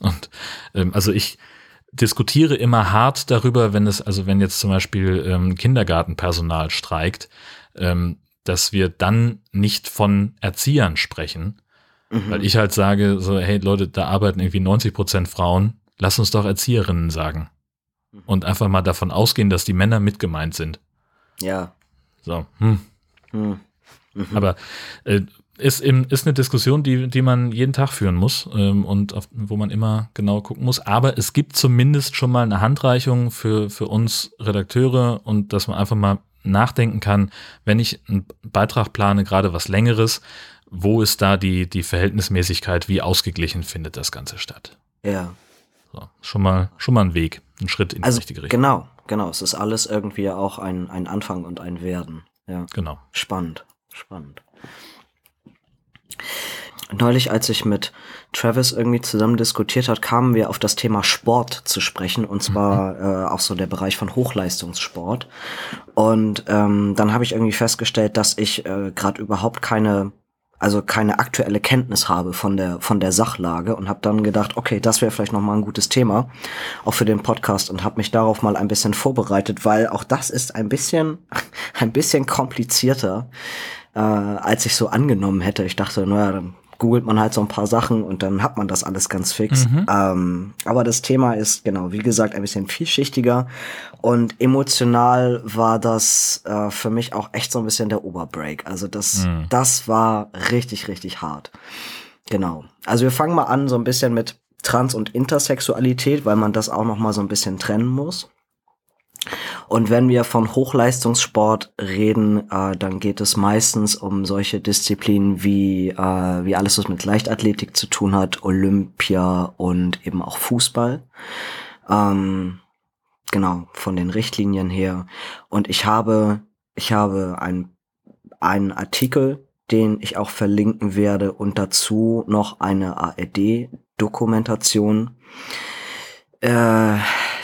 Und ähm, also ich diskutiere immer hart darüber, wenn es, also wenn jetzt zum Beispiel ähm, Kindergartenpersonal streikt, ähm, dass wir dann nicht von Erziehern sprechen, Mhm. weil ich halt sage, so, hey Leute, da arbeiten irgendwie 90 Prozent Frauen, lass uns doch Erzieherinnen sagen. Und einfach mal davon ausgehen, dass die Männer mitgemeint sind. Ja. So, hm. Hm. Mhm. Aber äh, ist, eben, ist eine Diskussion, die, die man jeden Tag führen muss ähm, und auf, wo man immer genau gucken muss. Aber es gibt zumindest schon mal eine Handreichung für, für uns Redakteure und dass man einfach mal nachdenken kann, wenn ich einen Beitrag plane, gerade was längeres, wo ist da die, die Verhältnismäßigkeit, wie ausgeglichen findet das Ganze statt? Ja. So, schon mal, schon mal ein Weg, ein Schritt in die Also richtige Richtung. genau, genau. Es ist alles irgendwie auch ein, ein Anfang und ein Werden. Ja. Genau. Spannend, spannend. Neulich, als ich mit Travis irgendwie zusammen diskutiert hat, kamen wir auf das Thema Sport zu sprechen und zwar äh, auch so der Bereich von Hochleistungssport. Und ähm, dann habe ich irgendwie festgestellt, dass ich äh, gerade überhaupt keine also keine aktuelle Kenntnis habe von der von der Sachlage und habe dann gedacht, okay, das wäre vielleicht noch mal ein gutes Thema auch für den Podcast und habe mich darauf mal ein bisschen vorbereitet, weil auch das ist ein bisschen ein bisschen komplizierter äh, als ich so angenommen hätte. Ich dachte, naja, dann googelt man halt so ein paar Sachen und dann hat man das alles ganz fix. Mhm. Ähm, aber das Thema ist, genau, wie gesagt, ein bisschen vielschichtiger und emotional war das äh, für mich auch echt so ein bisschen der Oberbreak. Also das, Mhm. das war richtig, richtig hart. Genau. Also wir fangen mal an so ein bisschen mit Trans- und Intersexualität, weil man das auch noch mal so ein bisschen trennen muss. Und wenn wir von Hochleistungssport reden, äh, dann geht es meistens um solche Disziplinen wie, äh, wie alles, was mit Leichtathletik zu tun hat, Olympia und eben auch Fußball. Ähm, genau, von den Richtlinien her. Und ich habe, ich habe ein, einen Artikel, den ich auch verlinken werde und dazu noch eine ARD-Dokumentation. Äh,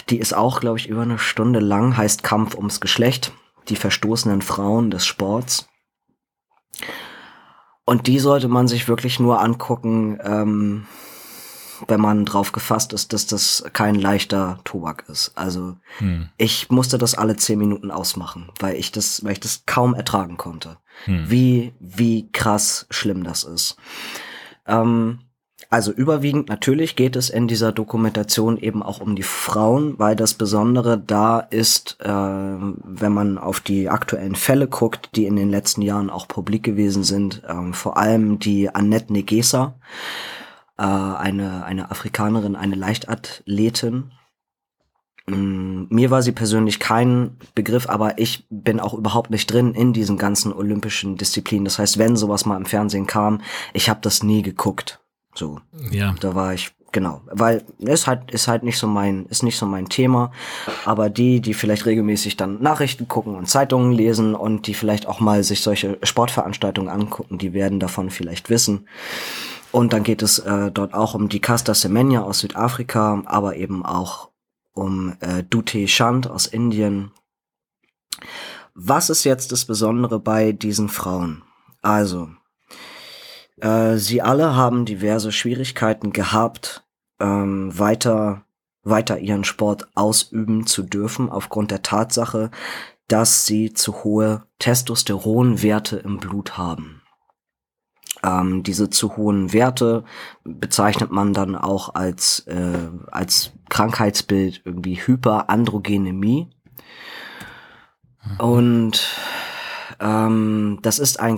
die ist auch, glaube ich, über eine Stunde lang, heißt Kampf ums Geschlecht, die verstoßenen Frauen des Sports. Und die sollte man sich wirklich nur angucken, ähm, wenn man drauf gefasst ist, dass das kein leichter Tobak ist. Also Hm. ich musste das alle zehn Minuten ausmachen, weil ich das, weil ich das kaum ertragen konnte. Hm. Wie, wie krass schlimm das ist. Ähm, also überwiegend natürlich geht es in dieser Dokumentation eben auch um die Frauen, weil das Besondere da ist, äh, wenn man auf die aktuellen Fälle guckt, die in den letzten Jahren auch publik gewesen sind, ähm, vor allem die Annette Negesa, äh, eine, eine Afrikanerin, eine Leichtathletin. Mm, Mir war sie persönlich kein Begriff, aber ich bin auch überhaupt nicht drin in diesen ganzen olympischen Disziplinen. Das heißt, wenn sowas mal im Fernsehen kam, ich habe das nie geguckt. So, Ja, da war ich genau, weil ist halt ist halt nicht so mein ist nicht so mein Thema, aber die, die vielleicht regelmäßig dann Nachrichten gucken und Zeitungen lesen und die vielleicht auch mal sich solche Sportveranstaltungen angucken, die werden davon vielleicht wissen. Und dann geht es äh, dort auch um die Casta Semenya aus Südafrika, aber eben auch um äh, Dute Chand aus Indien. Was ist jetzt das Besondere bei diesen Frauen? Also, äh, sie alle haben diverse Schwierigkeiten gehabt, ähm, weiter, weiter ihren Sport ausüben zu dürfen, aufgrund der Tatsache, dass sie zu hohe Testosteronwerte im Blut haben. Ähm, diese zu hohen Werte bezeichnet man dann auch als, äh, als Krankheitsbild irgendwie Hyperandrogenemie. Und ähm, das ist ein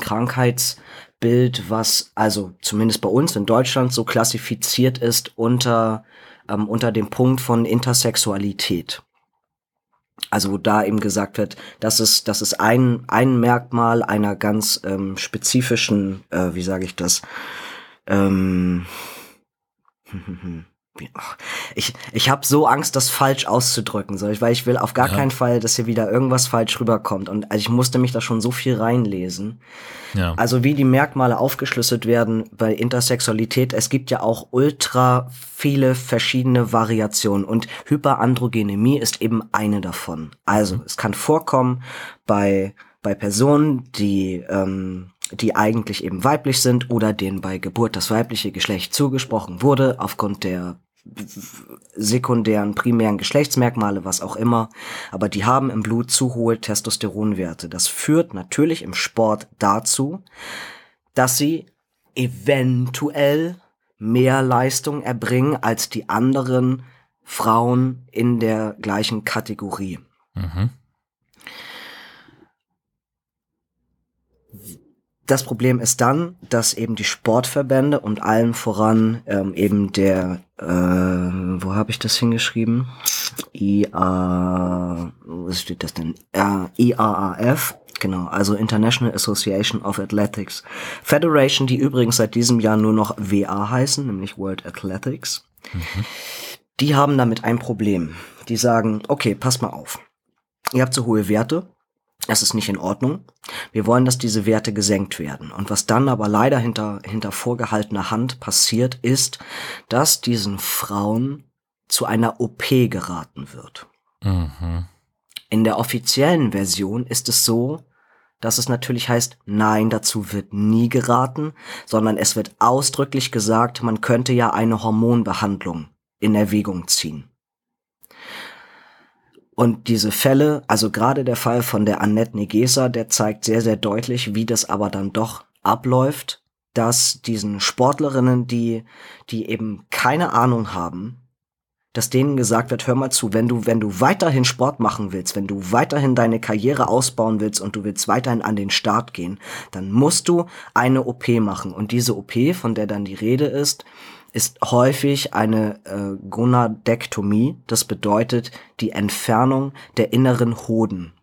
Krankheitsbild, was also zumindest bei uns in Deutschland so klassifiziert ist unter, ähm, unter dem Punkt von Intersexualität. Also wo da eben gesagt wird, das ist, das ist ein, ein Merkmal einer ganz ähm, spezifischen, äh, wie sage ich das, ähm, ich, ich habe so Angst, das falsch auszudrücken, so, weil ich will auf gar ja. keinen Fall, dass hier wieder irgendwas falsch rüberkommt. Und also ich musste mich da schon so viel reinlesen. Ja. Also wie die Merkmale aufgeschlüsselt werden bei Intersexualität, es gibt ja auch ultra viele verschiedene Variationen und Hyperandrogenemie ist eben eine davon. Also mhm. es kann vorkommen bei, bei Personen, die ähm, die eigentlich eben weiblich sind oder denen bei Geburt das weibliche Geschlecht zugesprochen wurde, aufgrund der sekundären, primären Geschlechtsmerkmale, was auch immer, aber die haben im Blut zu hohe Testosteronwerte. Das führt natürlich im Sport dazu, dass sie eventuell mehr Leistung erbringen als die anderen Frauen in der gleichen Kategorie. Mhm. Das Problem ist dann, dass eben die Sportverbände und allen voran ähm, eben der, äh, wo habe ich das hingeschrieben? IA, was steht das denn? Äh, IAAF, genau, also International Association of Athletics Federation, die übrigens seit diesem Jahr nur noch WA heißen, nämlich World Athletics. Mhm. Die haben damit ein Problem. Die sagen, okay, pass mal auf. Ihr habt so hohe Werte, das ist nicht in Ordnung. Wir wollen, dass diese Werte gesenkt werden. Und was dann aber leider hinter, hinter vorgehaltener Hand passiert, ist, dass diesen Frauen zu einer OP geraten wird. Mhm. In der offiziellen Version ist es so, dass es natürlich heißt, nein, dazu wird nie geraten, sondern es wird ausdrücklich gesagt, man könnte ja eine Hormonbehandlung in Erwägung ziehen. Und diese Fälle, also gerade der Fall von der Annette Negesa, der zeigt sehr, sehr deutlich, wie das aber dann doch abläuft, dass diesen Sportlerinnen, die, die eben keine Ahnung haben, dass denen gesagt wird, hör mal zu, wenn du, wenn du weiterhin Sport machen willst, wenn du weiterhin deine Karriere ausbauen willst und du willst weiterhin an den Start gehen, dann musst du eine OP machen. Und diese OP, von der dann die Rede ist, ist häufig eine äh, Gonadektomie. Das bedeutet die Entfernung der inneren Hoden.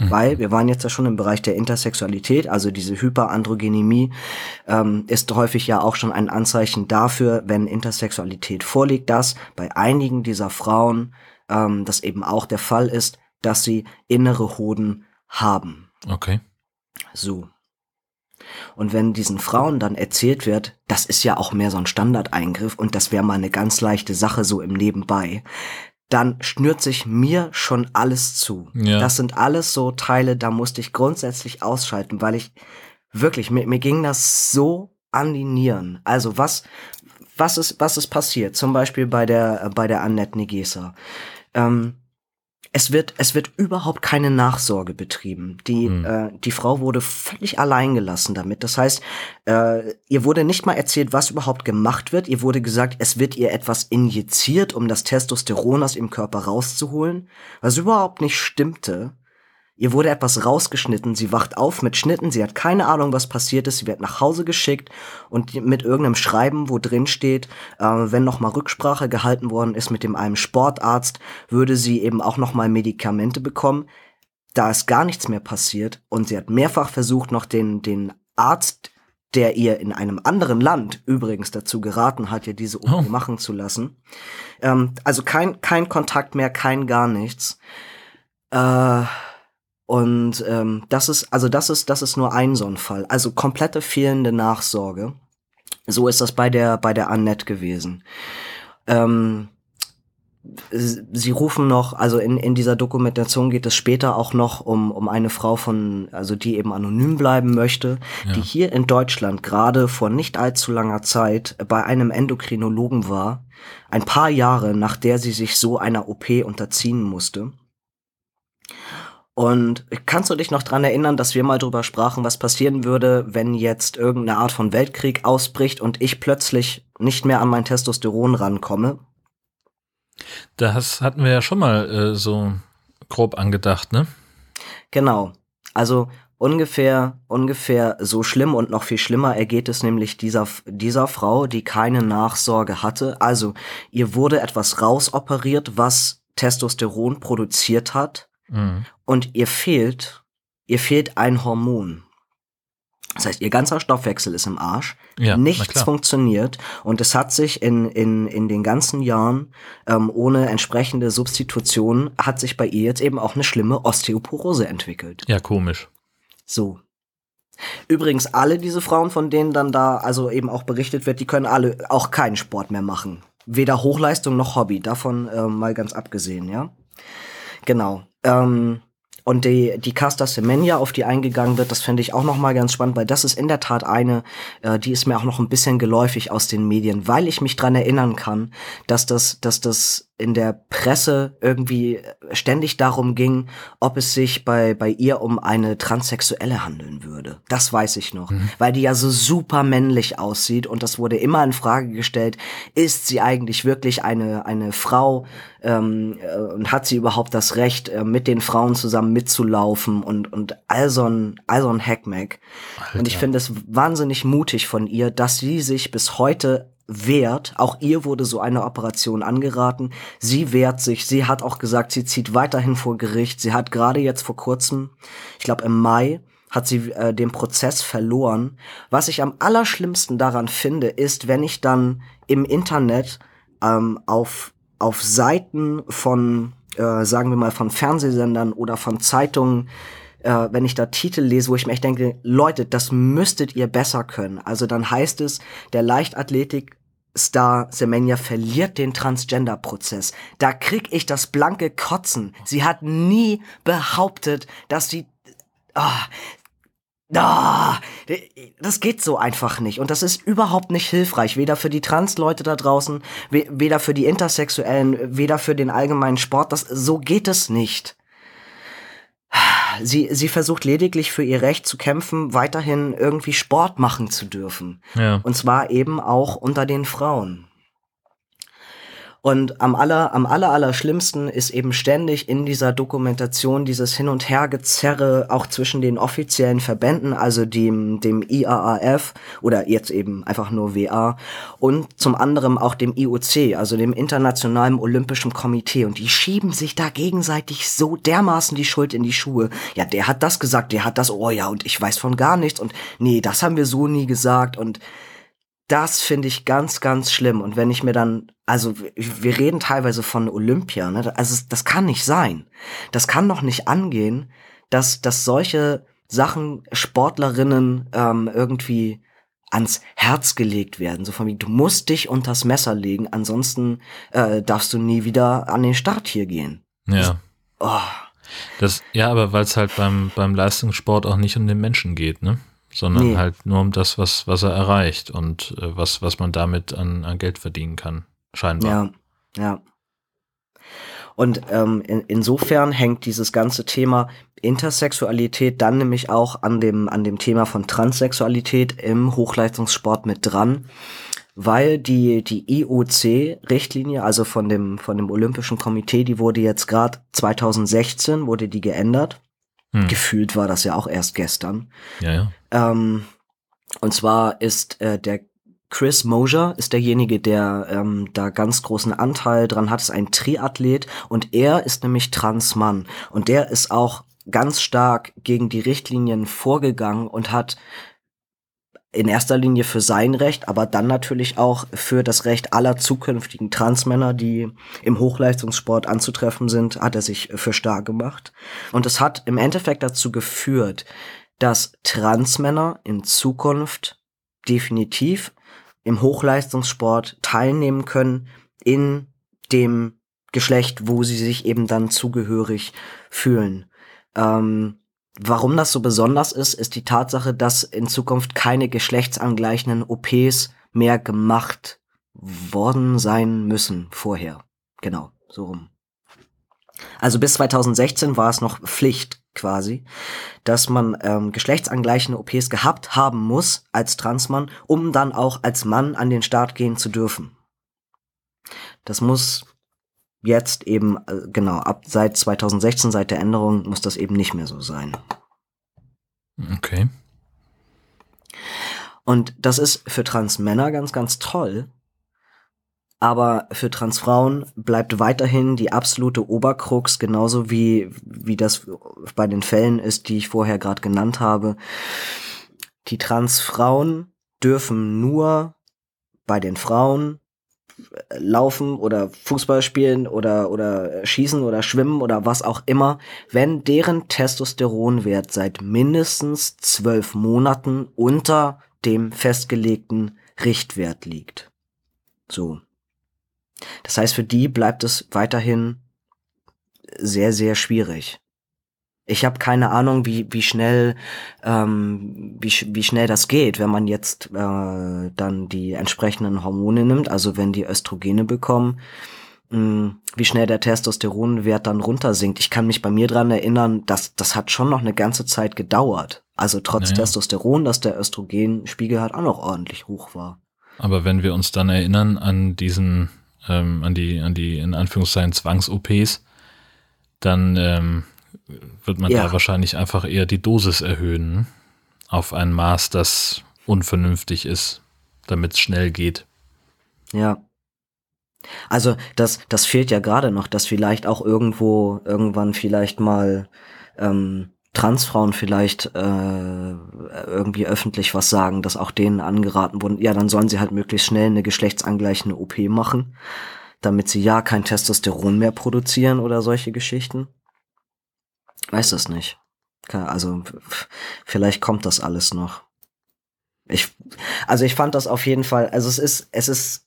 Mhm. Weil wir waren jetzt ja schon im Bereich der Intersexualität, also diese Hyperandrogenemie ähm, ist häufig ja auch schon ein Anzeichen dafür, wenn Intersexualität vorliegt, dass bei einigen dieser Frauen ähm, das eben auch der Fall ist, dass sie innere Hoden haben. Okay. So. Und wenn diesen Frauen dann erzählt wird, das ist ja auch mehr so ein Standardeingriff und das wäre mal eine ganz leichte Sache so im Nebenbei, dann schnürt sich mir schon alles zu. Ja. Das sind alles so Teile, da musste ich grundsätzlich ausschalten, weil ich wirklich, mir, mir ging das so an die Nieren. Also was, was ist, was ist passiert? Zum Beispiel bei der, bei der Annette Negesa. Ähm, es wird, es wird überhaupt keine Nachsorge betrieben. Die, mhm. äh, die Frau wurde völlig allein gelassen damit. Das heißt, äh, ihr wurde nicht mal erzählt, was überhaupt gemacht wird. Ihr wurde gesagt, es wird ihr etwas injiziert, um das Testosteron aus ihrem Körper rauszuholen, was überhaupt nicht stimmte. Ihr wurde etwas rausgeschnitten, sie wacht auf mit Schnitten, sie hat keine Ahnung, was passiert ist, sie wird nach Hause geschickt und mit irgendeinem Schreiben, wo drin steht, äh, wenn nochmal Rücksprache gehalten worden ist mit dem einem Sportarzt, würde sie eben auch nochmal Medikamente bekommen. Da ist gar nichts mehr passiert und sie hat mehrfach versucht, noch den, den Arzt der ihr in einem anderen Land übrigens dazu geraten hat, ja diese OP Oh. machen zu lassen. Ähm, also kein, kein Kontakt mehr, kein gar nichts. Äh, und ähm, das ist, also das ist, das ist nur ein so ein Fall. Also komplette fehlende Nachsorge. So ist das bei der, bei der Annette gewesen. Ähm, sie rufen noch, also in, in dieser Dokumentation geht es später auch noch um, um eine Frau von, also die eben anonym bleiben möchte, Ja. die hier in Deutschland gerade vor nicht allzu langer Zeit bei einem Endokrinologen war, ein paar Jahre nach der sie sich so einer OP unterziehen musste. Und kannst du dich noch dran erinnern, dass wir mal drüber sprachen, was passieren würde, wenn jetzt irgendeine Art von Weltkrieg ausbricht und ich plötzlich nicht mehr an mein Testosteron rankomme? Das hatten wir ja schon mal äh, so grob angedacht, ne? Genau. Also ungefähr, ungefähr so schlimm und noch viel schlimmer ergeht es nämlich dieser, dieser Frau, die keine Nachsorge hatte. Also ihr wurde etwas rausoperiert, was Testosteron produziert hat Mhm. Und ihr fehlt, ihr fehlt ein Hormon. Das heißt, ihr ganzer Stoffwechsel ist im Arsch, Ja, nichts funktioniert und es hat sich in, in, in den ganzen Jahren ähm, ohne entsprechende Substitution hat sich bei ihr jetzt eben auch eine schlimme Osteoporose entwickelt. Ja, komisch. So. Übrigens, alle diese Frauen, von denen dann da also eben auch berichtet wird, die können alle auch keinen Sport mehr machen. Weder Hochleistung noch Hobby, davon äh, mal ganz abgesehen, ja. Genau. Ähm, und die, die Casta Semenya, auf die eingegangen wird, das finde ich auch noch mal ganz spannend, weil das ist in der Tat eine, äh, die ist mir auch noch ein bisschen geläufig aus den Medien, weil ich mich dran erinnern kann, dass das, dass das in der Presse irgendwie ständig darum ging, ob es sich bei, bei ihr um eine Transsexuelle handeln würde. Das weiß ich noch, weil die ja so super männlich aussieht und das wurde immer in Frage gestellt, ist sie eigentlich wirklich eine, eine Frau ähm, äh, und hat sie überhaupt das Recht, äh, mit den Frauen zusammen mitzulaufen und, und all so ein, all so ein Hackmack. Und ich finde es wahnsinnig mutig von ihr, dass sie sich bis heute wehrt. Auch ihr wurde so eine Operation angeraten. Sie wehrt sich. Sie hat auch gesagt, sie zieht weiterhin vor Gericht. Sie hat gerade jetzt vor kurzem, ich glaube im Mai, hat sie äh, den Prozess verloren. Was ich am allerschlimmsten daran finde, ist, wenn ich dann im Internet ähm, auf, auf Seiten von, äh, sagen wir mal, von Fernsehsendern oder von Zeitungen äh, wenn ich da Titel lese, wo ich mir echt denke, Leute, das müsstet ihr besser können. Also dann heißt es, der Leichtathletik-Star Semenya verliert den Transgender-Prozess. Da krieg ich das blanke Kotzen. Sie hat nie behauptet, dass sie... Ah, Ah, das geht so einfach nicht. Und das ist überhaupt nicht hilfreich. Weder für die Trans-Leute da draußen, we weder für die Intersexuellen, weder für den allgemeinen Sport. Das, so geht es nicht. Sie, sie versucht lediglich für ihr Recht zu kämpfen, weiterhin irgendwie Sport machen zu dürfen. Ja. Und zwar eben auch unter den Frauen. Und am aller, am aller, aller schlimmsten ist eben ständig in dieser Dokumentation dieses Hin- und Hergezerre auch zwischen den offiziellen Verbänden, also dem, dem IAAF oder jetzt eben einfach nur WA und zum anderen auch dem IOC, also dem Internationalen Olympischen Komitee. Und die schieben sich da gegenseitig so dermaßen die Schuld in die Schuhe. Ja, der hat das gesagt, der hat das, oh ja, und ich weiß von gar nichts und nee, das haben wir so nie gesagt und das finde ich ganz, ganz schlimm. Und wenn ich mir dann, also wir- reden teilweise von Olympia, ne? Also das kann nicht sein. Das kann doch nicht angehen, dass, dass solche Sachen Sportlerinnen ähm, irgendwie ans Herz gelegt werden. So von wie, du musst dich unters Messer legen, ansonsten äh, darfst du nie wieder an den Start hier gehen. Ja. Oh, Das, ja, aber weil es halt beim, beim Leistungssport auch nicht um den Menschen geht, ne? Sondern Nee. halt nur um das, was, was er erreicht und äh, was, was man damit an, an Geld verdienen kann. Scheinbar. Ja, ja. Und ähm, in, insofern hängt dieses ganze Thema Intersexualität dann nämlich auch an dem, an dem Thema von Transsexualität im Hochleistungssport mit dran, weil die, die IOC-Richtlinie, also von dem, von dem Olympischen Komitee, die wurde jetzt gerade 2016, wurde die geändert. Hm. Gefühlt war das ja auch erst gestern. Ja, ja. Ähm, und zwar ist äh, der Chris Mosier ist derjenige, der ähm, da ganz großen Anteil dran hat, ist ein Triathlet und er ist nämlich Transmann und der ist auch ganz stark gegen die Richtlinien vorgegangen und hat in erster Linie für sein Recht, aber dann natürlich auch für das Recht aller zukünftigen Transmänner, die im Hochleistungssport anzutreffen sind, hat er sich für stark gemacht. Und es hat im Endeffekt dazu geführt, dass Transmänner in Zukunft definitiv im Hochleistungssport teilnehmen können in dem Geschlecht, wo sie sich eben dann zugehörig fühlen. Ähm, Warum das so besonders ist, ist die Tatsache, dass in Zukunft keine geschlechtsangleichenden OPs mehr gemacht worden sein müssen vorher. Genau, so rum. Also bis 2016 war es noch Pflicht quasi, dass man ähm, geschlechtsangleichende OPs gehabt haben muss als Transmann, um dann auch als Mann an den Start gehen zu dürfen. Das muss jetzt eben, äh, genau, ab seit 2016, seit der Änderung, muss das eben nicht mehr so sein. Okay. Und das ist für Transmänner ganz, ganz toll. Aber für Transfrauen bleibt weiterhin die absolute Oberkrux, genauso wie, wie das bei den Fällen ist, die ich vorher gerade genannt habe. Die Transfrauen dürfen nur bei den Frauen laufen oder Fußball spielen oder, oder schießen oder schwimmen oder was auch immer, wenn deren Testosteronwert seit mindestens zwölf Monaten unter dem festgelegten Richtwert liegt. So. Das heißt, für die bleibt es weiterhin sehr, sehr schwierig. Ich habe keine Ahnung, wie, wie schnell ähm, wie, wie schnell das geht, wenn man jetzt äh, dann die entsprechenden Hormone nimmt, also wenn die Östrogene bekommen, mh, hm, wie schnell der Testosteronwert dann runtersinkt. Ich kann mich bei mir dran erinnern, dass das hat schon noch eine ganze Zeit gedauert. Also trotz naja. Testosteron, dass der Östrogenspiegel halt auch noch ordentlich hoch war. Aber wenn wir uns dann erinnern an diesen, ähm, an die, an die in Anführungszeichen Zwangs-OPs, dann ähm, wird man ja. da wahrscheinlich einfach eher die Dosis erhöhen auf ein Maß, das unvernünftig ist, damit es schnell geht. Ja. Also das, das fehlt ja gerade noch, dass vielleicht auch irgendwo irgendwann vielleicht mal ähm, Transfrauen vielleicht äh, irgendwie öffentlich was sagen, dass auch denen angeraten wurden, ja, dann sollen sie halt möglichst schnell eine geschlechtsangleichende OP machen, damit sie ja kein Testosteron mehr produzieren oder solche Geschichten. Weiß es nicht. Also vielleicht kommt das alles noch. Ich, also ich fand das auf jeden Fall, also es ist, es ist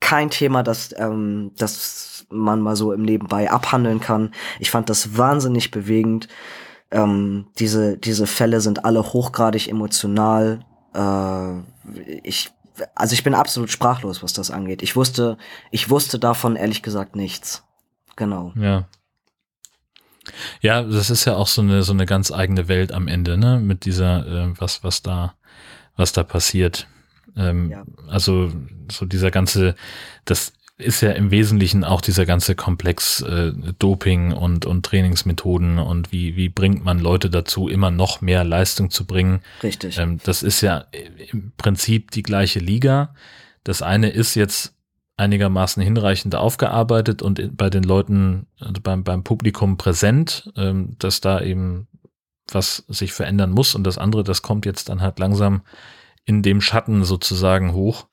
kein Thema, das, ähm, das man mal so im Nebenbei abhandeln kann. Ich fand das wahnsinnig bewegend. Ähm, diese, diese Fälle sind alle hochgradig emotional. Äh, ich, also ich bin absolut sprachlos, was das angeht. Ich wusste, ich wusste davon ehrlich gesagt nichts. Genau. Ja. Ja, das ist ja auch so eine so eine ganz eigene Welt am Ende, ne? Mit dieser äh, was was da was da passiert. Ähm, ja. Also so dieser ganze, das ist ja im Wesentlichen auch dieser ganze Komplex äh, Doping und und Trainingsmethoden und wie wie bringt man Leute dazu, immer noch mehr Leistung zu bringen. Richtig. Ähm, das ist ja im Prinzip die gleiche Liga. Das eine ist jetzt einigermaßen hinreichend aufgearbeitet und bei den Leuten, also beim, beim Publikum präsent, ähm, dass da eben was sich verändern muss und das andere, das kommt jetzt dann halt langsam in dem Schatten sozusagen hoch.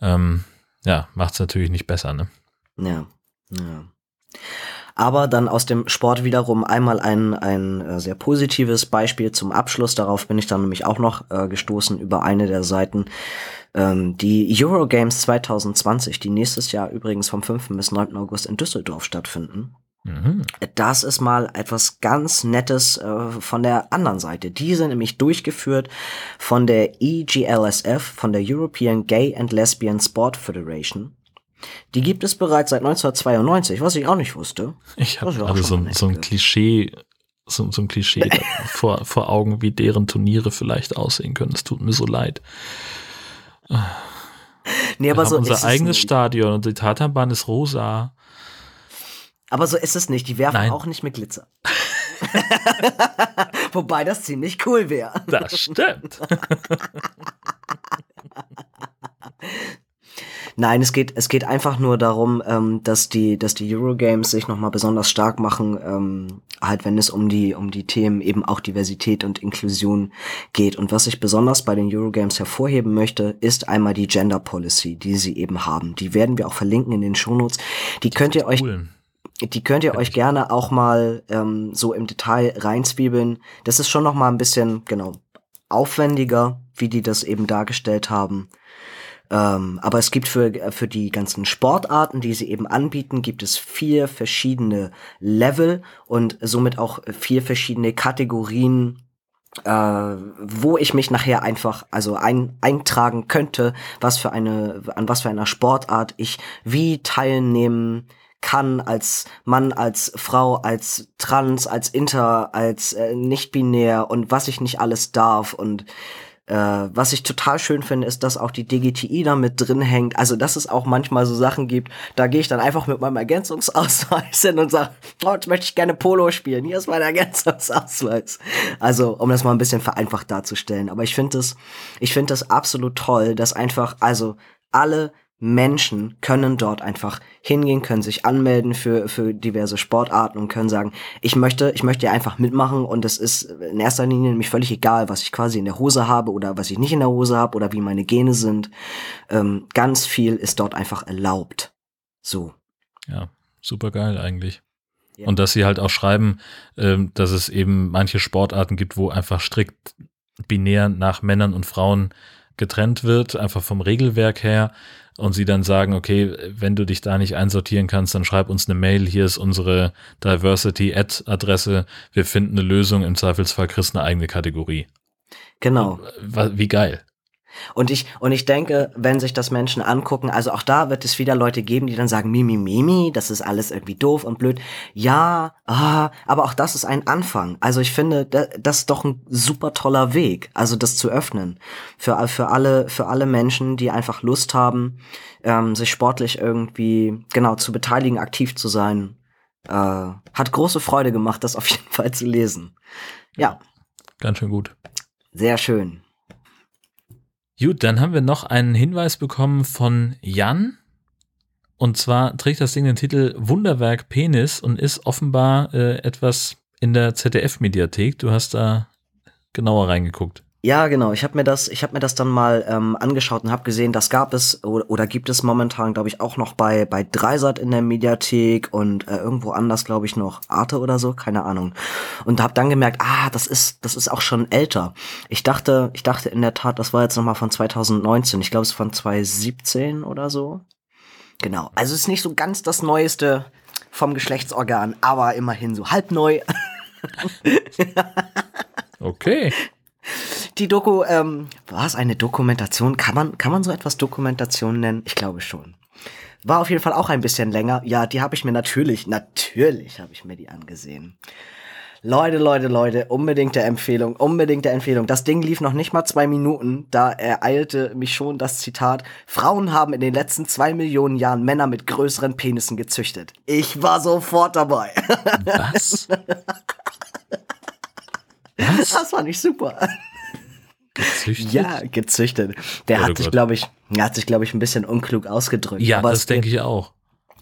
Ähm, ja, macht es natürlich nicht besser, ne? Ja, ja. Aber dann aus dem Sport wiederum einmal ein, ein äh, sehr positives Beispiel zum Abschluss. Darauf bin ich dann nämlich auch noch äh, gestoßen über eine der Seiten. Ähm, die Eurogames 2020, die nächstes Jahr übrigens vom 5. bis 9. August in Düsseldorf stattfinden. Mhm. Das ist mal etwas ganz Nettes äh, von der anderen Seite. Die sind nämlich durchgeführt von der EGLSF, von der European Gay and Lesbian Sport Federation. Die gibt es bereits seit 1992, was ich auch nicht wusste. Ich habe gerade so, so ein Klischee, so, so ein Klischee vor, vor Augen, wie deren Turniere vielleicht aussehen können. Es tut mir so leid. Nee, aber Wir so haben unser eigenes Stadion und die Tatanbahn ist rosa. Aber so ist es nicht. Die werfen Nein. auch nicht mit Glitzer. Wobei das ziemlich cool wäre. Das stimmt. Nein, es geht, es geht einfach nur darum, ähm, dass die, dass die Eurogames sich nochmal besonders stark machen ähm, halt wenn es um die, um die Themen eben auch Diversität und Inklusion geht. Und was ich besonders bei den Eurogames hervorheben möchte, ist einmal die Gender Policy, die sie eben haben. Die werden wir auch verlinken in den Shownotes. Die könnt ihr euch Cool. die könnt ihr euch gerne auch mal ähm, so im Detail reinzwiebeln. Das ist schon noch mal ein bisschen, genau, aufwendiger, wie die das eben dargestellt haben. Ähm, aber es gibt für, für die ganzen Sportarten, die sie eben anbieten, gibt es vier verschiedene Level und somit auch vier verschiedene Kategorien, äh, wo ich mich nachher einfach also ein, eintragen könnte, was für eine an was für einer Sportart ich wie teilnehmen kann als Mann, als Frau, als Trans, als Inter, als äh, nicht binär und was ich nicht alles darf und äh, was ich total schön finde, ist, dass auch die DGTI da mit drin hängt. Also, dass es auch manchmal so Sachen gibt, da gehe ich dann einfach mit meinem Ergänzungsausweis hin und sage, oh, jetzt möchte ich gerne Polo spielen. Hier ist mein Ergänzungsausweis. Also, um das mal ein bisschen vereinfacht darzustellen. Aber ich finde das, ich finde das absolut toll, dass einfach, also alle Menschen können dort einfach hingehen, können sich anmelden für, für diverse Sportarten und können sagen, ich möchte, ich möchte ja einfach mitmachen und es ist in erster Linie nämlich völlig egal, was ich quasi in der Hose habe oder was ich nicht in der Hose habe oder wie meine Gene sind. Ähm, ganz viel ist dort einfach erlaubt. So. Ja, super geil eigentlich. Ja. Und dass sie halt auch schreiben, ähm, dass es eben manche Sportarten gibt, wo einfach strikt binär nach Männern und Frauen getrennt wird, einfach vom Regelwerk her. Und sie dann sagen, okay, wenn du dich da nicht einsortieren kannst, dann schreib uns eine Mail. Hier ist unsere Diversity-Ad-Adresse. Wir finden eine Lösung. Im Zweifelsfall kriegst du eine eigene Kategorie. Genau. Wie geil. Und ich, und ich denke, wenn sich das Menschen angucken, also auch da wird es wieder Leute geben, die dann sagen, Mimi, Mimi, das ist alles irgendwie doof und blöd. Ja, ah, aber auch das ist ein Anfang. Also ich finde, da- das ist doch ein super toller Weg, also das zu öffnen. Für, für alle, für alle Menschen, die einfach Lust haben, ähm, sich sportlich irgendwie, genau, zu beteiligen, aktiv zu sein. Äh, hat große Freude gemacht, das auf jeden Fall zu lesen. Ja, Ganz schön gut. sehr schön. Gut, dann haben wir noch einen Hinweis bekommen von Jan. Und zwar trägt das Ding den Titel Wunderwerk Penis und ist offenbar äh, etwas in der ZDF-Mediathek. Du hast da genauer reingeguckt. Ja, genau. Ich habe mir das, ich habe mir das dann mal ähm, angeschaut und habe gesehen, das gab es oder, oder gibt es momentan, glaube ich, auch noch bei bei Dreisat in der Mediathek und äh, irgendwo anders, glaube ich, noch Arte oder so, keine Ahnung. Und habe dann gemerkt, ah, das ist das ist auch schon älter. Ich dachte, ich dachte in der Tat, das war jetzt noch mal von 2019. Ich glaube, es ist von 2017 oder so. Genau. Also es ist nicht so ganz das Neueste vom Geschlechtsorgan, aber immerhin so halb neu. Okay. Die Doku, ähm, war es eine Dokumentation? Kann man, kann man so etwas Dokumentation nennen? Ich glaube schon. War auf jeden Fall auch ein bisschen länger. Ja, die habe ich mir natürlich, natürlich habe ich mir die angesehen. Leute, Leute, Leute, unbedingte Empfehlung, unbedingte Empfehlung. Das Ding lief noch nicht mal zwei Minuten, da ereilte mich schon das Zitat, Frauen haben in den letzten zwei Millionen Jahren Männer mit größeren Penissen gezüchtet. Ich war sofort dabei. Was? Das fand ich super. Gezüchtet? Ja, gezüchtet. Der Oh hat sich, glaube ich, hat sich, glaube ich, ein bisschen unklug ausgedrückt. Ja, Aber das denke ich auch.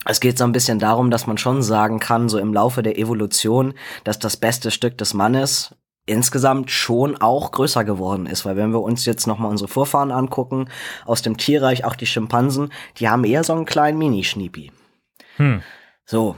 Es geht so ein bisschen darum, dass man schon sagen kann, so im Laufe der Evolution, dass das beste Stück des Mannes insgesamt schon auch größer geworden ist, weil wenn wir uns jetzt noch mal unsere Vorfahren angucken aus dem Tierreich, auch die Schimpansen, die haben eher so einen kleinen Mini-Schniepi. Hm. So.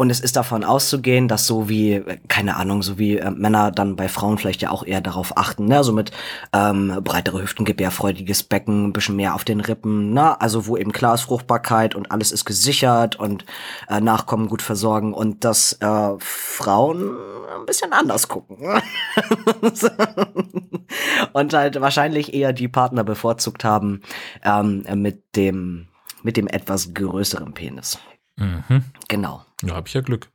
Und es ist davon auszugehen, dass so wie, keine Ahnung, so wie äh, Männer dann bei Frauen vielleicht ja auch eher darauf achten, ne, so mit ähm, breitere Hüften, gebärfreudiges Becken, ein bisschen mehr auf den Rippen, ne, also wo eben klar ist Fruchtbarkeit und alles ist gesichert und äh, Nachkommen gut versorgen und dass äh, Frauen ein bisschen anders gucken. und halt wahrscheinlich eher die Partner bevorzugt haben ähm, mit dem mit dem etwas größeren Penis. Mhm. Genau. Ja, habe ich ja Glück.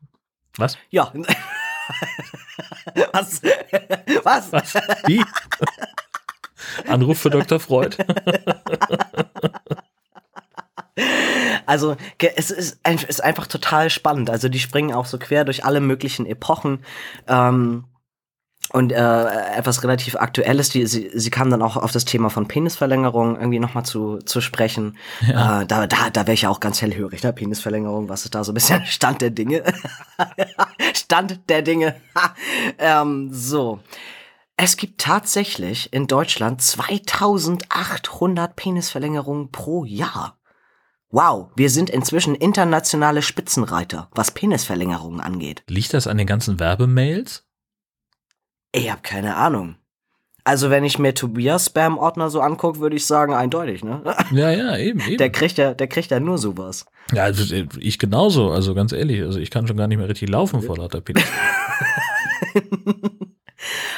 Was? Ja. Was? Was? Was? Wie? Anruf für Dr. Freud. Also, es ist, ein- ist einfach total spannend. Also, die springen auch so quer durch alle möglichen Epochen. Ähm, und äh, etwas relativ Aktuelles, die, sie, sie kam dann auch auf das Thema von Penisverlängerung irgendwie nochmal zu, zu sprechen. Ja. Äh, da da, da wäre ich ja auch ganz hellhörig, ne? Penisverlängerung, was ist da so ein bisschen Stand der Dinge? Stand der Dinge. ähm, so. Es gibt tatsächlich in Deutschland 2800 Penisverlängerungen pro Jahr. Wow, wir sind inzwischen internationale Spitzenreiter, was Penisverlängerungen angeht. Liegt das an den ganzen Werbemails? Ich hab keine Ahnung. Also wenn ich mir Tobias Spam-Ordner so angucke, würde ich sagen, eindeutig, ne? Ja, ja, eben, eben. Der kriegt ja, der kriegt ja nur sowas. ja, also äh, ich genauso, also ganz ehrlich, also ich kann schon gar nicht mehr richtig laufen vor lauter Penis.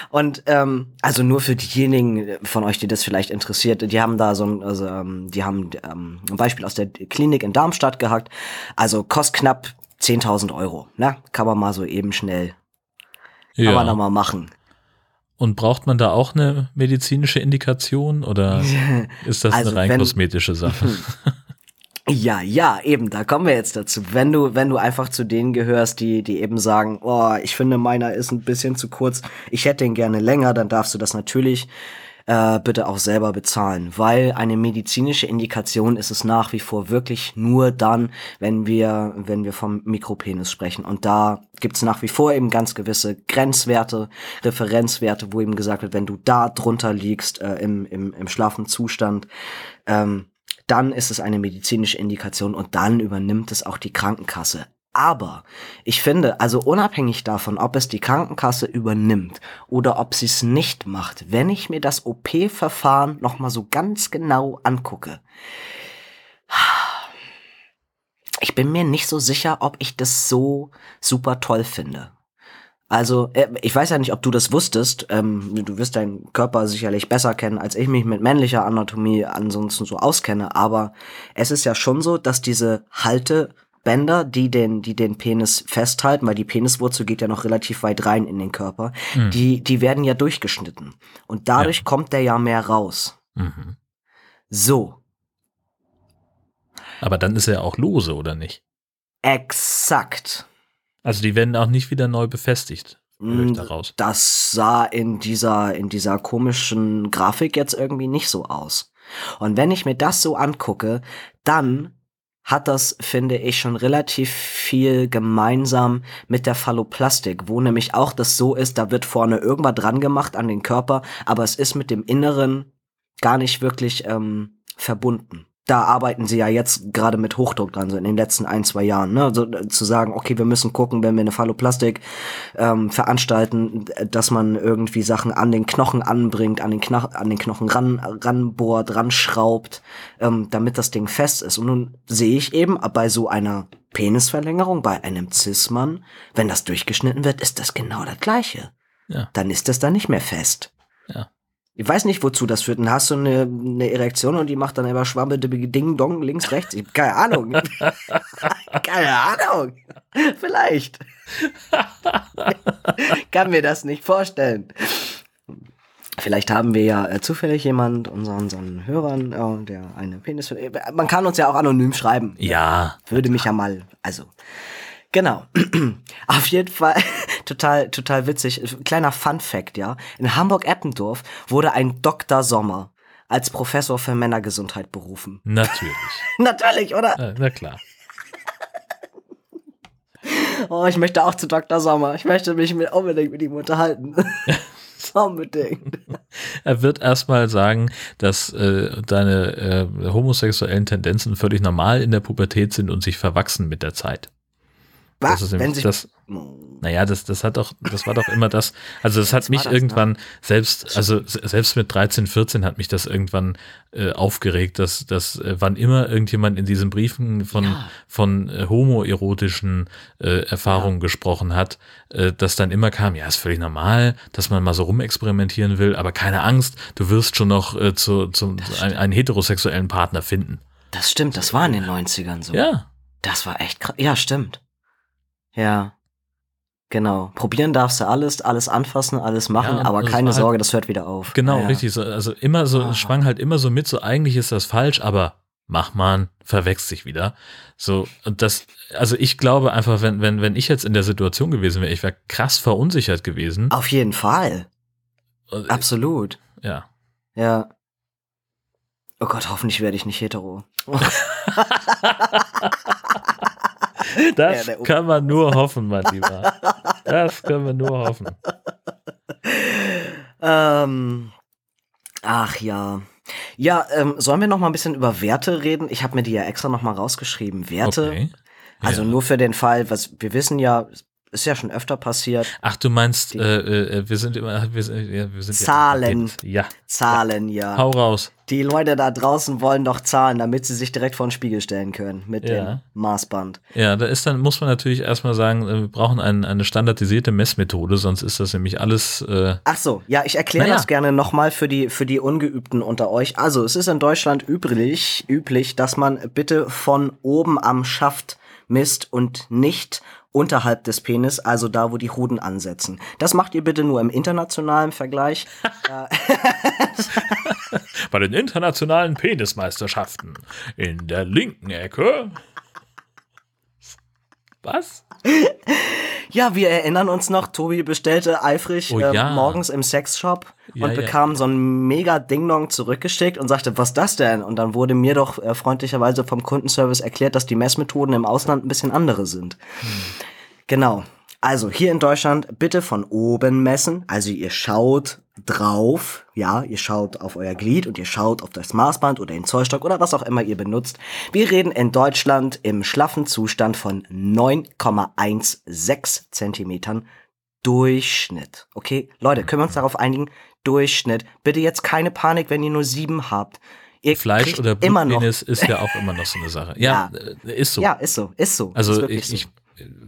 Und ähm, also nur für diejenigen von euch, die das vielleicht interessiert, die haben da so ein, also, ähm, die haben ähm, ein Beispiel aus der Klinik in Darmstadt gehackt. Also kostet knapp 10.000 Euro. Ne? Kann man mal so eben schnell, kann man da Ja. mal machen. Und braucht man da auch eine medizinische Indikation oder ist das Also eine rein wenn- kosmetische Sache? Ja, ja, eben, da kommen wir jetzt dazu. Wenn du, wenn du einfach zu denen gehörst, die, die eben sagen, oh, ich finde meiner ist ein bisschen zu kurz, ich hätte ihn gerne länger, dann darfst du das natürlich äh, bitte auch selber bezahlen, weil eine medizinische Indikation ist es nach wie vor wirklich nur dann, wenn wir, wenn wir vom Mikropenis sprechen. Und da gibt's nach wie vor eben ganz gewisse Grenzwerte, Referenzwerte, wo eben gesagt wird, wenn du da drunter liegst äh, im, im, im schlafen Zustand, ähm, dann ist es eine medizinische Indikation und dann übernimmt es auch die Krankenkasse. Aber ich finde, also unabhängig davon, ob es die Krankenkasse übernimmt oder ob sie es nicht macht, wenn ich mir das OP-Verfahren nochmal so ganz genau angucke, ich bin mir nicht so sicher, ob ich das so super toll finde. Also, äh, ich weiß ja nicht, ob du das wusstest. Ähm, du wirst deinen Körper sicherlich besser kennen, als ich mich mit männlicher Anatomie ansonsten so auskenne. Aber es ist ja schon so, dass diese Haltebänder, die den, die den Penis festhalten, weil die Peniswurzel geht ja noch relativ weit rein in den Körper, Hm. die, die werden ja durchgeschnitten. Und dadurch kommt der ja mehr raus. Mhm. So, Aber dann ist er auch lose, oder nicht? exakt. Also die werden auch nicht wieder neu befestigt. daraus. Das sah in dieser, in dieser komischen Grafik jetzt irgendwie nicht so aus. Und wenn ich mir das so angucke, dann hat das, finde ich, schon relativ viel gemeinsam mit der Phalloplastik, wo nämlich auch das so ist, da wird vorne irgendwas dran gemacht an den Körper, aber es ist mit dem Inneren gar nicht wirklich ähm, verbunden. Da arbeiten sie ja jetzt gerade mit Hochdruck dran, so in den letzten ein, zwei Jahren, ne? So, äh, zu sagen, okay, wir müssen gucken, wenn wir eine Phalloplastik ähm, veranstalten, äh, dass man irgendwie Sachen an den Knochen anbringt, an den, Knoch an den Knochen ran, ranbohrt, ranschraubt, ähm, damit das Ding fest ist. Und nun sehe ich eben bei so einer Penisverlängerung, bei einem Cis-Mann, wenn das durchgeschnitten wird, ist das genau das Gleiche. Ja. Dann ist das dann nicht mehr fest. Ja. Ich weiß nicht, wozu das führt. Dann hast du eine, eine Erektion und die macht dann immer Schwamme, Ding, Dong, links, rechts. Ich keine Ahnung. keine Ahnung. Vielleicht. Kann mir das nicht vorstellen. Vielleicht haben wir ja äh, zufällig jemand, unseren, unseren Hörern, äh, der eine Penis. Man kann uns ja auch anonym schreiben. Ja. Würde mich ja mal, also. Genau. Auf jeden Fall total, total witzig. Kleiner Fun Fact, ja. In Hamburg-Eppendorf wurde ein Dr. Sommer als Professor für Männergesundheit berufen. Natürlich. Natürlich, oder? Na klar. Oh, ich möchte auch zu Dr. Sommer. Ich möchte mich mit, unbedingt mit ihm unterhalten. unbedingt. Er wird erstmal sagen, dass äh, deine äh, homosexuellen Tendenzen völlig normal in der Pubertät sind und sich verwachsen mit der Zeit. Das Was? ist Wenn sich, das, naja, das, das hat doch, das war doch immer das, also das hat Was mich das, ne? irgendwann, selbst, also se- selbst mit 13, 14 hat mich das irgendwann äh, aufgeregt, dass, dass äh, wann immer irgendjemand in diesen Briefen von, Ja. von äh, homoerotischen äh, Erfahrungen gesprochen hat, äh, dass dann immer kam, ja, ist völlig normal, dass man mal so rumexperimentieren will, aber keine Angst, du wirst schon noch äh, zu, zum, ein, einen heterosexuellen Partner finden. das stimmt, das war in den 90ern so. Ja, Das war echt krass. Ja, stimmt. Ja. Genau. Probieren darfst du alles, alles anfassen, alles machen, Ja, aber das keine halt- Sorge, das hört wieder auf. genau, ja. richtig. So, also immer so, Ah. schwang halt immer so mit, so eigentlich ist das falsch, aber mach mal, verwechselt sich wieder. So, und das, also ich glaube einfach, wenn, wenn, wenn ich jetzt in der Situation gewesen wäre, ich wäre krass verunsichert gewesen. Auf jeden Fall. Und, Absolut. Ja. Ja. Oh Gott, hoffentlich werde ich nicht hetero. Das Ja, kann man nur hoffen, mein Lieber. Das können wir nur hoffen. Ähm, ach ja. Ja, ähm, sollen wir noch mal ein bisschen über Werte reden? Ich habe mir die ja extra noch mal rausgeschrieben. Werte. Okay. Also Ja. nur für den Fall, was wir wissen ja, ist ja schon öfter passiert. Ach, du meinst, Die- äh, äh, wir sind immer, wir sind, ja, wir sind Zahlen. Ja, Zahlen, ja. hau raus. Die Leute da draußen wollen doch Zahlen, damit sie sich direkt vor den Spiegel stellen können mit Ja. dem Maßband. Ja, da ist dann, muss man natürlich erstmal sagen, äh, wir brauchen ein, eine standardisierte Messmethode, sonst ist das nämlich alles, äh, Ach so, ja, ich erkläre Naja. das gerne nochmal für die, für die Ungeübten unter euch. Also, es ist in Deutschland üblich, üblich, dass man bitte von oben am Schaft misst und nicht unterhalb des Penis, also da, wo die Hoden ansetzen. Das macht ihr bitte nur im internationalen Vergleich. bei den internationalen Penismeisterschaften in der linken Ecke. Was? Ja, wir erinnern uns noch, Tobi bestellte eifrig Oh ähm, ja. morgens im Sexshop Ja, und ja. bekam so ein mega Ding-Dong zurückgeschickt und sagte, was das denn? Und dann wurde mir doch äh, freundlicherweise vom Kundenservice erklärt, dass die Messmethoden im Ausland ein bisschen andere sind. Hm. Genau. Also hier in Deutschland bitte von oben messen. Also ihr schaut drauf, ja, ihr schaut auf euer Glied und ihr schaut auf das Maßband oder den Zollstock oder was auch immer ihr benutzt. Wir reden in Deutschland im schlaffen Zustand von 9,16 Zentimetern Durchschnitt. Okay, Leute, können wir uns darauf einigen? Durchschnitt. Bitte jetzt keine Panik, wenn ihr nur sieben habt. Ihr Fleisch oder immer noch. Blutpenis ist ja auch immer noch so eine Sache. Ja, äh, ist so. Ja, ist so, ist so. ist Also wirklich ich, so. ich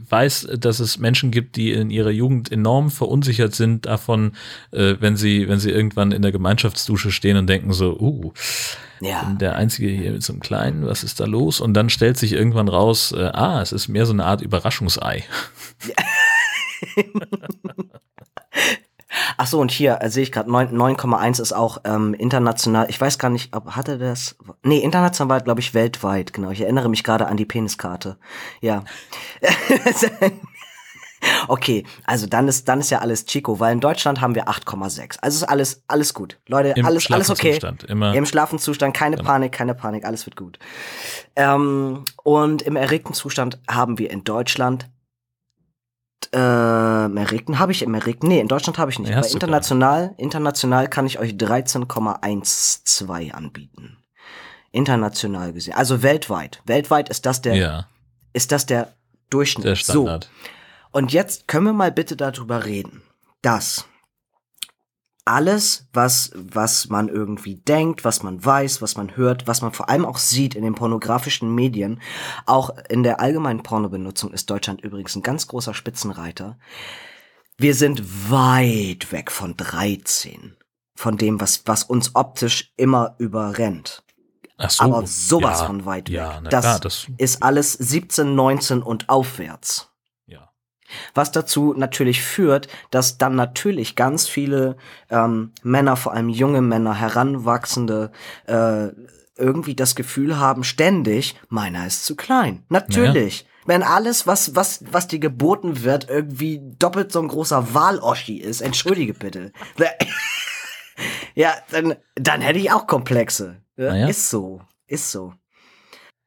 weiß, dass es Menschen gibt, die in ihrer Jugend enorm verunsichert sind davon, äh, wenn sie, wenn sie irgendwann in der Gemeinschaftsdusche stehen und denken so, uh, ja. der Einzige hier mit so einem Kleinen, was ist da los? Und dann stellt sich irgendwann raus, äh, ah, es ist mehr so eine Art Überraschungsei. Ach so, und hier äh, sehe ich gerade 9,1 ist auch ähm, international. Ich weiß gar nicht, ob hatte das. Nee, international, glaube ich, weltweit, genau. Ich erinnere mich gerade an die Peniskarte. Ja. okay, also dann ist dann ist ja alles Chico, weil in Deutschland haben wir 8,6. Also ist alles alles gut. Leute, Im alles alles okay. Schlafenzustand, immer. Im schlafen Zustand, keine Panik, keine Panik, alles wird gut. Ähm, und im erregten Zustand haben wir in Deutschland äh, erregten habe ich erregten. Nee, in Deutschland habe ich nicht. Nee, Aber international, international kann ich euch 13,12 anbieten. International gesehen. Also weltweit. Weltweit ist das der, ja, ist das der Durchschnitt. der Standard. So. Und jetzt können wir mal bitte darüber reden, dass alles, was, was man irgendwie denkt, was man weiß, was man hört, was man vor allem auch sieht in den pornografischen Medien, auch in der allgemeinen Pornobenutzung ist Deutschland übrigens ein ganz großer Spitzenreiter. Wir sind weit weg von 13. Von dem, was, was uns optisch immer überrennt. Ach so, Aber sowas ja, von weit weg. Ja, na das, klar, das ist alles 17, 19 und aufwärts. Was dazu natürlich führt, dass dann natürlich ganz viele ähm, Männer, vor allem junge Männer, heranwachsende, äh, irgendwie das Gefühl haben, ständig, meiner ist zu klein. Natürlich. Wenn alles, was, was, was dir geboten wird, irgendwie doppelt so ein großer Waloschi ist, entschuldige bitte. ja, dann, dann hätte ich auch Komplexe. Ja, Naja. Ist so. Ist so.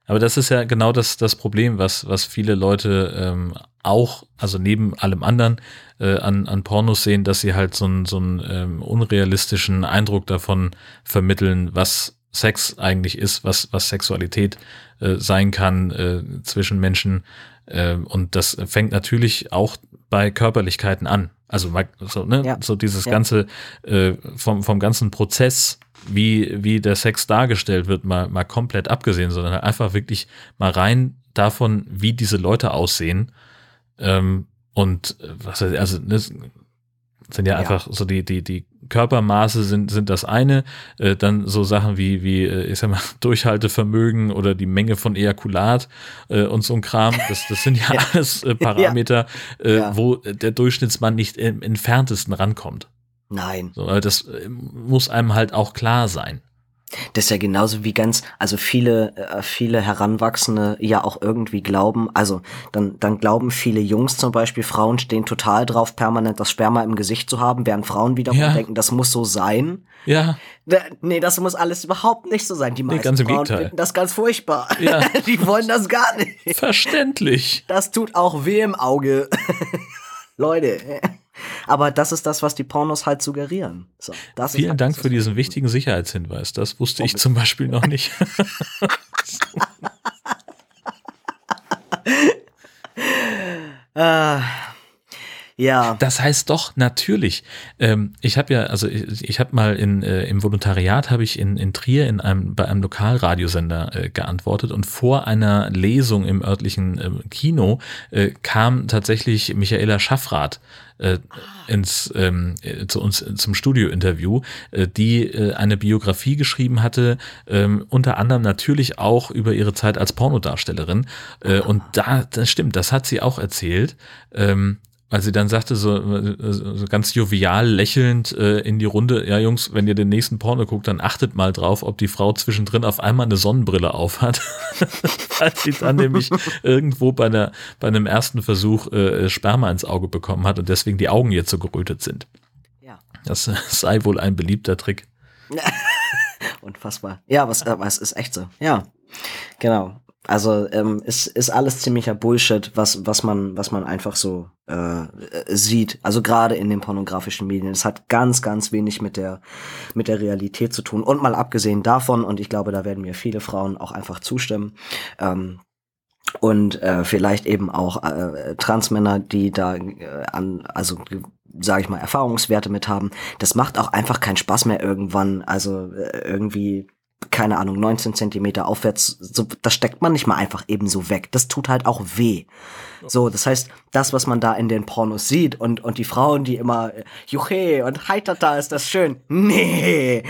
Aber das ist ja genau das, das Problem, was, was viele Leute ähm, auch, also neben allem anderen, äh, an, an Pornos sehen, dass sie halt so einen so einen ähm, unrealistischen Eindruck davon vermitteln, was Sex eigentlich ist, was, was Sexualität äh, sein kann äh, zwischen Menschen. Äh, und das fängt natürlich auch bei Körperlichkeiten an. Also so, ne, Ja. so dieses Ja. ganze äh, vom, vom ganzen Prozess, wie, wie der Sex dargestellt wird, mal, mal komplett abgesehen, sondern einfach wirklich mal rein davon, wie diese Leute aussehen. Ähm, und äh, was heißt, also ne, sind ja, Ja. einfach so die, die, die Körpermaße sind, sind das eine, äh, dann so Sachen wie, wie, äh, ich sag mal, Durchhaltevermögen oder die Menge von Ejakulat äh, und so ein Kram, das, das sind ja, Ja. alles äh, Parameter, Äh, Ja. wo der Durchschnittsmann nicht im entferntesten rankommt. Nein. So, das äh, muss einem halt auch klar sein. Das ist ja genauso wie ganz, also viele, äh, viele Heranwachsende ja auch irgendwie glauben, also dann, dann glauben viele Jungs zum Beispiel, Frauen stehen total drauf, permanent das Sperma im Gesicht zu haben, während Frauen wiederum Ja. denken, das muss so sein. Ja, Da- Nee, das muss alles überhaupt nicht so sein. Die meisten ganz im Frauen Gegenteil. finden das ganz furchtbar. Ja. Die wollen das gar nicht. verständlich. Das tut auch weh im Auge. Leute. Aber das ist das, was die Pornos halt suggerieren. So, Vielen halt Dank für diesen wichtigen Sicherheitshinweis. Das wusste ich zum Beispiel noch nicht. Ah, ja. Das heißt doch natürlich. Ähm, ich habe ja, also ich, ich habe mal in, äh, im Volontariat habe ich in, in Trier in einem bei einem Lokalradiosender äh, geantwortet und vor einer Lesung im örtlichen äh, Kino äh, kam tatsächlich Michaela Schaffrath äh, ins ähm, äh, zu uns äh, zum Studiointerview, äh, die äh, eine Biografie geschrieben hatte, ähm, unter anderem natürlich auch über ihre Zeit als Pornodarstellerin. Äh, und da, das stimmt, das hat sie auch erzählt. Ähm, weil sie dann sagte, so, äh, so ganz jovial lächelnd äh, in die Runde, ja Jungs, wenn ihr den nächsten Porno guckt, dann achtet mal drauf, ob die Frau zwischendrin auf einmal eine Sonnenbrille aufhat. Weil sie dann nämlich irgendwo bei, einer, bei einem ersten Versuch äh, Sperma ins Auge bekommen hat und deswegen die Augen jetzt so gerötet sind. Ja. Das äh, sei wohl ein beliebter Trick. Unfassbar. Ja, was, aber es ist echt so. Ja. Genau. Also ähm, es ist alles ziemlicher Bullshit, was was man was man einfach so äh, äh, sieht. Also gerade in den pornografischen Medien. Es hat ganz ganz wenig mit der mit der Realität zu tun. Und mal abgesehen davon und ich glaube, da werden mir viele Frauen auch einfach zustimmen. Ähm, und äh, vielleicht eben auch äh, Transmänner, die da äh, an, also sage ich mal, Erfahrungswerte mit haben. Das macht auch einfach keinen Spaß mehr irgendwann. Also äh, irgendwie, keine Ahnung, 19 Zentimeter aufwärts, so, das steckt man nicht mal einfach eben so weg. Das tut halt auch weh. So, das heißt, das, was man da in den Pornos sieht und, und die Frauen, die immer, äh, Juche und heitata, ist das schön. Nee,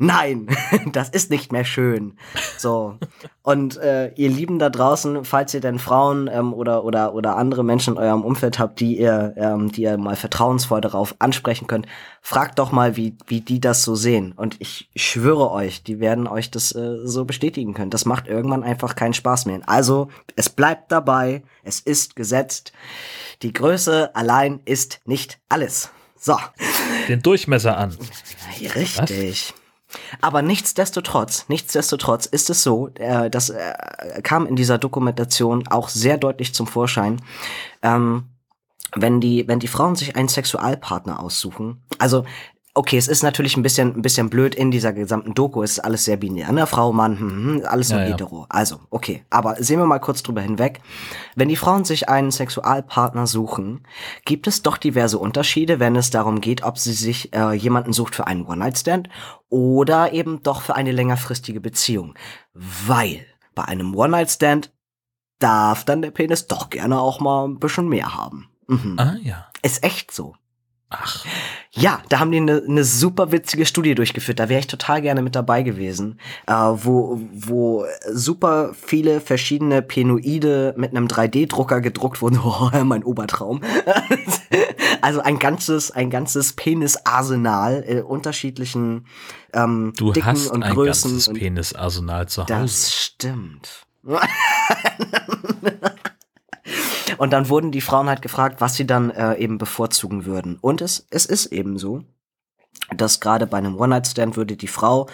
Nein, das ist nicht mehr schön. So. Und äh, ihr Lieben da draußen, falls ihr denn Frauen ähm, oder, oder, oder andere Menschen in eurem Umfeld habt, die ihr, ähm, die ihr mal vertrauensvoll darauf ansprechen könnt, fragt doch mal, wie, wie die das so sehen. Und ich schwöre euch, die werden euch das äh, so bestätigen können. Das macht irgendwann einfach keinen Spaß mehr. Also, es bleibt dabei, es ist gesetzt. Die Größe allein ist nicht alles. So. Den Durchmesser an. Richtig. Aber nichtsdestotrotz, nichtsdestotrotz ist es so, äh, das äh, kam in dieser Dokumentation auch sehr deutlich zum Vorschein, ähm, wenn die, wenn die Frauen sich einen Sexualpartner aussuchen, also Okay, es ist natürlich ein bisschen, ein bisschen blöd in dieser gesamten Doku. Es ist alles sehr binär. Ne? Frau, Mann, hm, hm, alles so Ja, ja. hetero. Also, okay. Aber sehen wir mal kurz drüber hinweg. Wenn die Frauen sich einen Sexualpartner suchen, gibt es doch diverse Unterschiede, wenn es darum geht, ob sie sich äh, jemanden sucht für einen One-Night-Stand oder eben doch für eine längerfristige Beziehung. Weil bei einem One-Night-Stand darf dann der Penis doch gerne auch mal ein bisschen mehr haben. Mhm. Ah ja. Ist echt so. Ach, Ja, da haben die eine ne super witzige Studie durchgeführt. Da wäre ich total gerne mit dabei gewesen, äh, wo, wo super viele verschiedene Penoide mit einem 3D-Drucker gedruckt wurden. Oh, mein Obertraum. also ein ganzes, ein ganzes Penisarsenal äh, unterschiedlichen ähm, du Dicken hast und ein Größen. ganzes Penisarsenal zu Hause. das stimmt. Und dann wurden die Frauen halt gefragt, was sie dann äh, eben bevorzugen würden. Und es, es ist eben so, dass gerade bei einem One-Night-Stand würde die Frau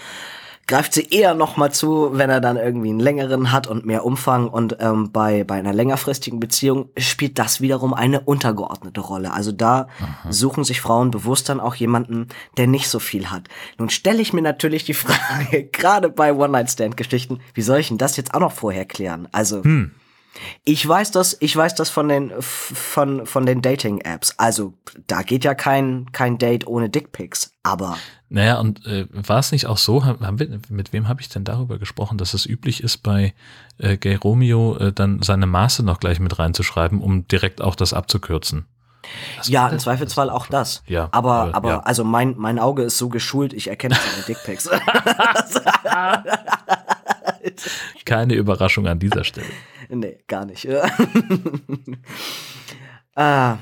greift sie eher noch mal zu, wenn er dann irgendwie einen längeren hat und mehr Umfang. Und ähm, bei, bei einer längerfristigen Beziehung spielt das wiederum eine untergeordnete Rolle. Also da suchen sich Frauen bewusst dann auch jemanden, der nicht so viel hat. Nun stelle ich mir natürlich die Frage, gerade bei One-Night-Stand-Geschichten, wie soll ich denn das jetzt auch noch vorher klären? Also ich weiß das, ich weiß das von den von von den Dating-Apps. Also da geht ja kein kein Date ohne Dickpics. Aber Naja, und äh, war es nicht auch so, haben haben wir, mit wem habe ich denn darüber gesprochen, dass es üblich ist, bei äh, Gay Romeo äh, dann seine Maße noch gleich mit reinzuschreiben, um direkt auch das abzukürzen? Was ja, im das? Zweifelsfall auch das. Ja, Aber, äh, aber ja. also mein, mein Auge ist so geschult, ich erkenne seine Dickpics. Keine Überraschung an dieser Stelle. nee, gar nicht. ah,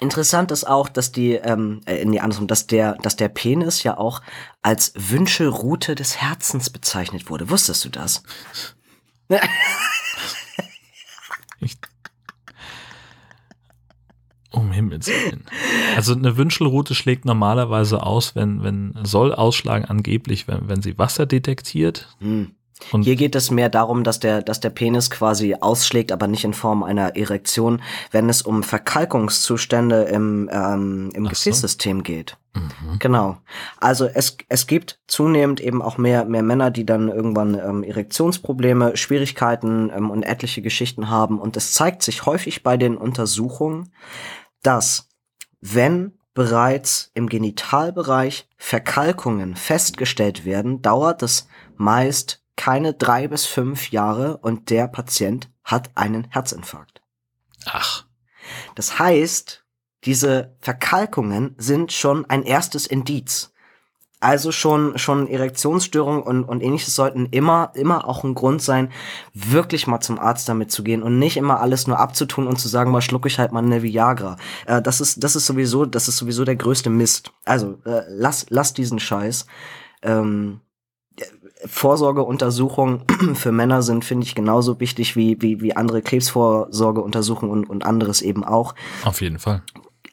Interessant ist auch, dass die, ähm, äh, nee, andersrum, dass der, dass der Penis ja auch als Wünschelrute des Herzens bezeichnet wurde. Wusstest du das? Ich, um Himmels Willen. Also eine Wünschelrute schlägt normalerweise aus, wenn, wenn soll ausschlagen angeblich, wenn, wenn sie Wasser detektiert. Hm. Und Hier geht es mehr darum, dass der, dass der Penis quasi ausschlägt, aber nicht in Form einer Erektion, wenn es um Verkalkungszustände im, ähm, im Ach so. Gefäßsystem geht. Mhm. Genau. Also es, es gibt zunehmend eben auch mehr, mehr Männer, die dann irgendwann ähm, Erektionsprobleme, Schwierigkeiten ähm, und etliche Geschichten haben. Und es zeigt sich häufig bei den Untersuchungen, dass wenn bereits im Genitalbereich Verkalkungen festgestellt werden, dauert es meist keine drei bis fünf Jahre und der Patient hat einen Herzinfarkt. Ach, Das heißt, diese Verkalkungen sind schon ein erstes Indiz. Also schon, schon Erektionsstörungen und, und ähnliches sollten immer, immer auch ein Grund sein, wirklich mal zum Arzt damit zu gehen und nicht immer alles nur abzutun und zu sagen, mal schluck ich halt mal eine Viagra. Äh, das ist, das ist sowieso, das ist sowieso der größte Mist. Also, äh, lass, lass diesen Scheiß. Ähm, Vorsorgeuntersuchungen für Männer sind, finde ich, genauso wichtig wie, wie, wie andere Krebsvorsorgeuntersuchungen und, und anderes eben auch. auf jeden Fall.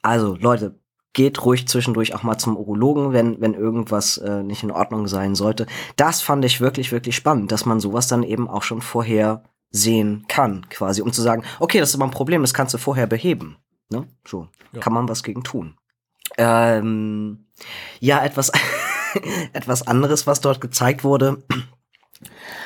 Also, Leute, geht ruhig zwischendurch auch mal zum Urologen, wenn, wenn irgendwas äh, nicht in Ordnung sein sollte. Das fand ich wirklich, wirklich spannend, dass man sowas dann eben auch schon vorher sehen kann, quasi, um zu sagen, okay, das ist aber ein Problem, das kannst du vorher beheben. Ne? So, Ja. kann man was gegen tun. Ähm, ja, etwas, etwas anderes, was dort gezeigt wurde,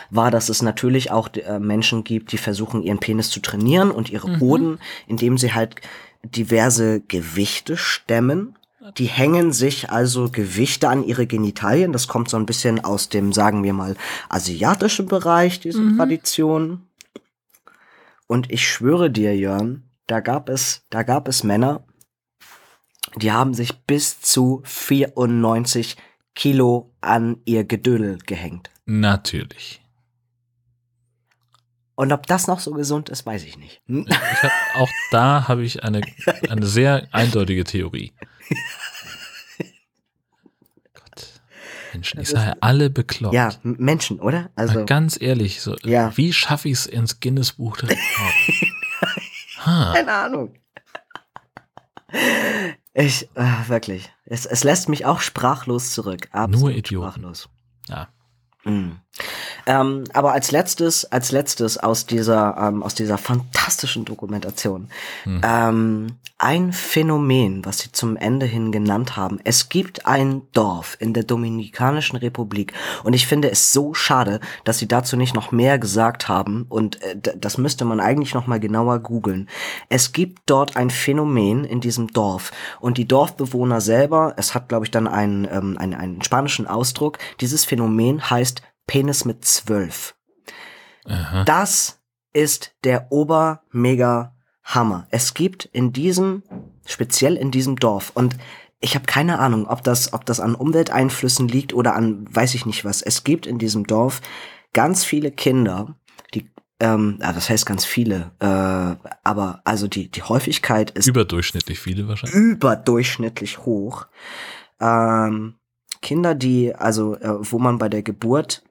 war, dass es natürlich auch äh, Menschen gibt, die versuchen, ihren Penis zu trainieren und ihre Hoden, indem sie halt diverse Gewichte stemmen. Die hängen sich also Gewichte an ihre Genitalien. Das kommt so ein bisschen aus dem, sagen wir mal, asiatischen Bereich, diese Tradition. Und ich schwöre dir, Jörn, da gab es, da gab es Männer, die haben sich bis zu 94 Kilo an ihr Gedödel gehängt. Natürlich. Und ob das noch so gesund ist, weiß ich nicht. Ich hab, auch da habe ich eine, eine sehr eindeutige Theorie. Gott. Menschen, ich sage alle bekloppt. Ja, Menschen, oder? Mal Also, ganz ehrlich, so, Ja. wie schaffe ich es ins Guinness-Buch der Rekorde? keine Ahnung. Ich, äh, wirklich. Es, es lässt mich auch sprachlos zurück. Absolut Nur Idioten. Sprachlos. ja. Mm. Ähm, aber als letztes, als letztes aus dieser, ähm, aus dieser fantastischen Dokumentation, Hm. ähm, ein Phänomen, was sie zum Ende hin genannt haben. Es gibt ein Dorf in der Dominikanischen Republik und ich finde es so schade, dass sie dazu nicht noch mehr gesagt haben und äh, das müsste man eigentlich noch mal genauer googeln. Es gibt dort ein Phänomen in diesem Dorf und die Dorfbewohner selber, es hat glaube ich dann einen, ähm, einen, einen spanischen Ausdruck, dieses Phänomen heißt Penis mit zwölf. Aha. Das ist der Ober-Mega Hammer. Es gibt in diesem, speziell in diesem Dorf, und ich habe keine Ahnung, ob das, ob das an Umwelteinflüssen liegt oder an weiß ich nicht was. Es gibt in diesem Dorf ganz viele Kinder, die, ähm, das heißt ganz viele, äh, aber also die, die Häufigkeit ist Überdurchschnittlich viele wahrscheinlich. überdurchschnittlich hoch. Ähm, Kinder, die, also, äh, wo man bei der Geburt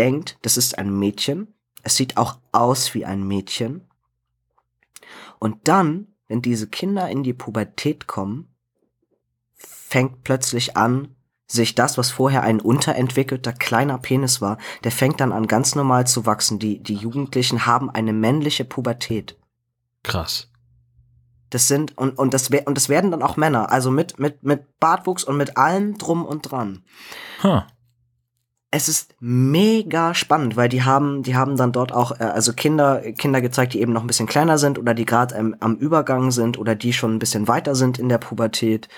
denkt, das ist ein Mädchen. Es sieht auch aus wie ein Mädchen. Und dann, wenn diese Kinder in die Pubertät kommen, fängt plötzlich an, sich das, was vorher ein unterentwickelter kleiner Penis war, der fängt dann an ganz normal zu wachsen. Die, die Jugendlichen haben eine männliche Pubertät. Krass. Das sind, und, und, das, und das werden dann auch Männer, also mit, mit, mit Bartwuchs und mit allem drum und dran. Ha. Es ist mega spannend, weil die haben, die haben dann dort auch, äh, also Kinder, Kinder gezeigt, die eben noch ein bisschen kleiner sind oder die gerade ähm, am Übergang sind oder die schon ein bisschen weiter sind in der Pubertät.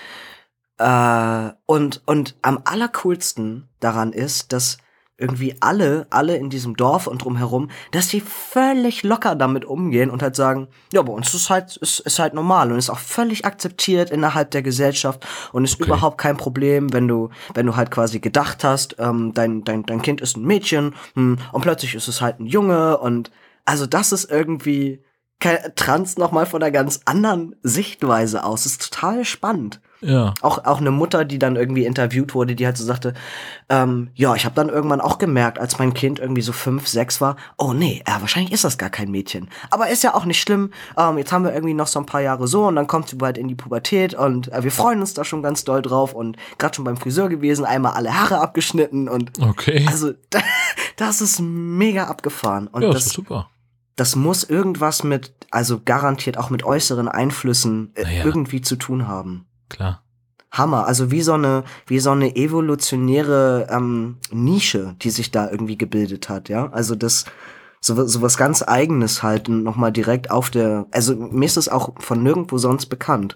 Äh, und, und am allercoolsten daran ist, dass irgendwie alle, alle in diesem Dorf und drumherum, dass sie völlig locker damit umgehen und halt sagen, ja, bei uns ist halt, ist, ist halt normal und ist auch völlig akzeptiert innerhalb der Gesellschaft und ist Okay. überhaupt kein Problem, wenn du, wenn du halt quasi gedacht hast, ähm, dein, dein, dein Kind ist ein Mädchen hm, und plötzlich ist es halt ein Junge und also das ist irgendwie Trans nochmal von einer ganz anderen Sichtweise aus. Das ist total spannend. Ja. Auch, auch eine Mutter, die dann irgendwie interviewt wurde, die halt so sagte, ähm, ja, ich habe dann irgendwann auch gemerkt, als mein Kind irgendwie so fünf, sechs war, oh nee, äh, wahrscheinlich ist das gar kein Mädchen. Aber ist ja auch nicht schlimm. Ähm, jetzt haben wir irgendwie noch so ein paar Jahre so und dann kommt sie bald in die Pubertät und äh, wir freuen uns da schon ganz doll drauf und gerade schon beim Friseur gewesen, einmal alle Haare abgeschnitten und Okay. also das ist mega abgefahren. Und ja, das das, ist super. das muss irgendwas mit, also garantiert auch mit äußeren Einflüssen äh, Naja. irgendwie zu tun haben. Klar. Hammer, also wie so eine, wie so eine evolutionäre ähm, Nische, die sich da irgendwie gebildet hat, ja. Also das, so, so was ganz Eigenes halt nochmal direkt auf der, also mir ist es auch von nirgendwo sonst bekannt.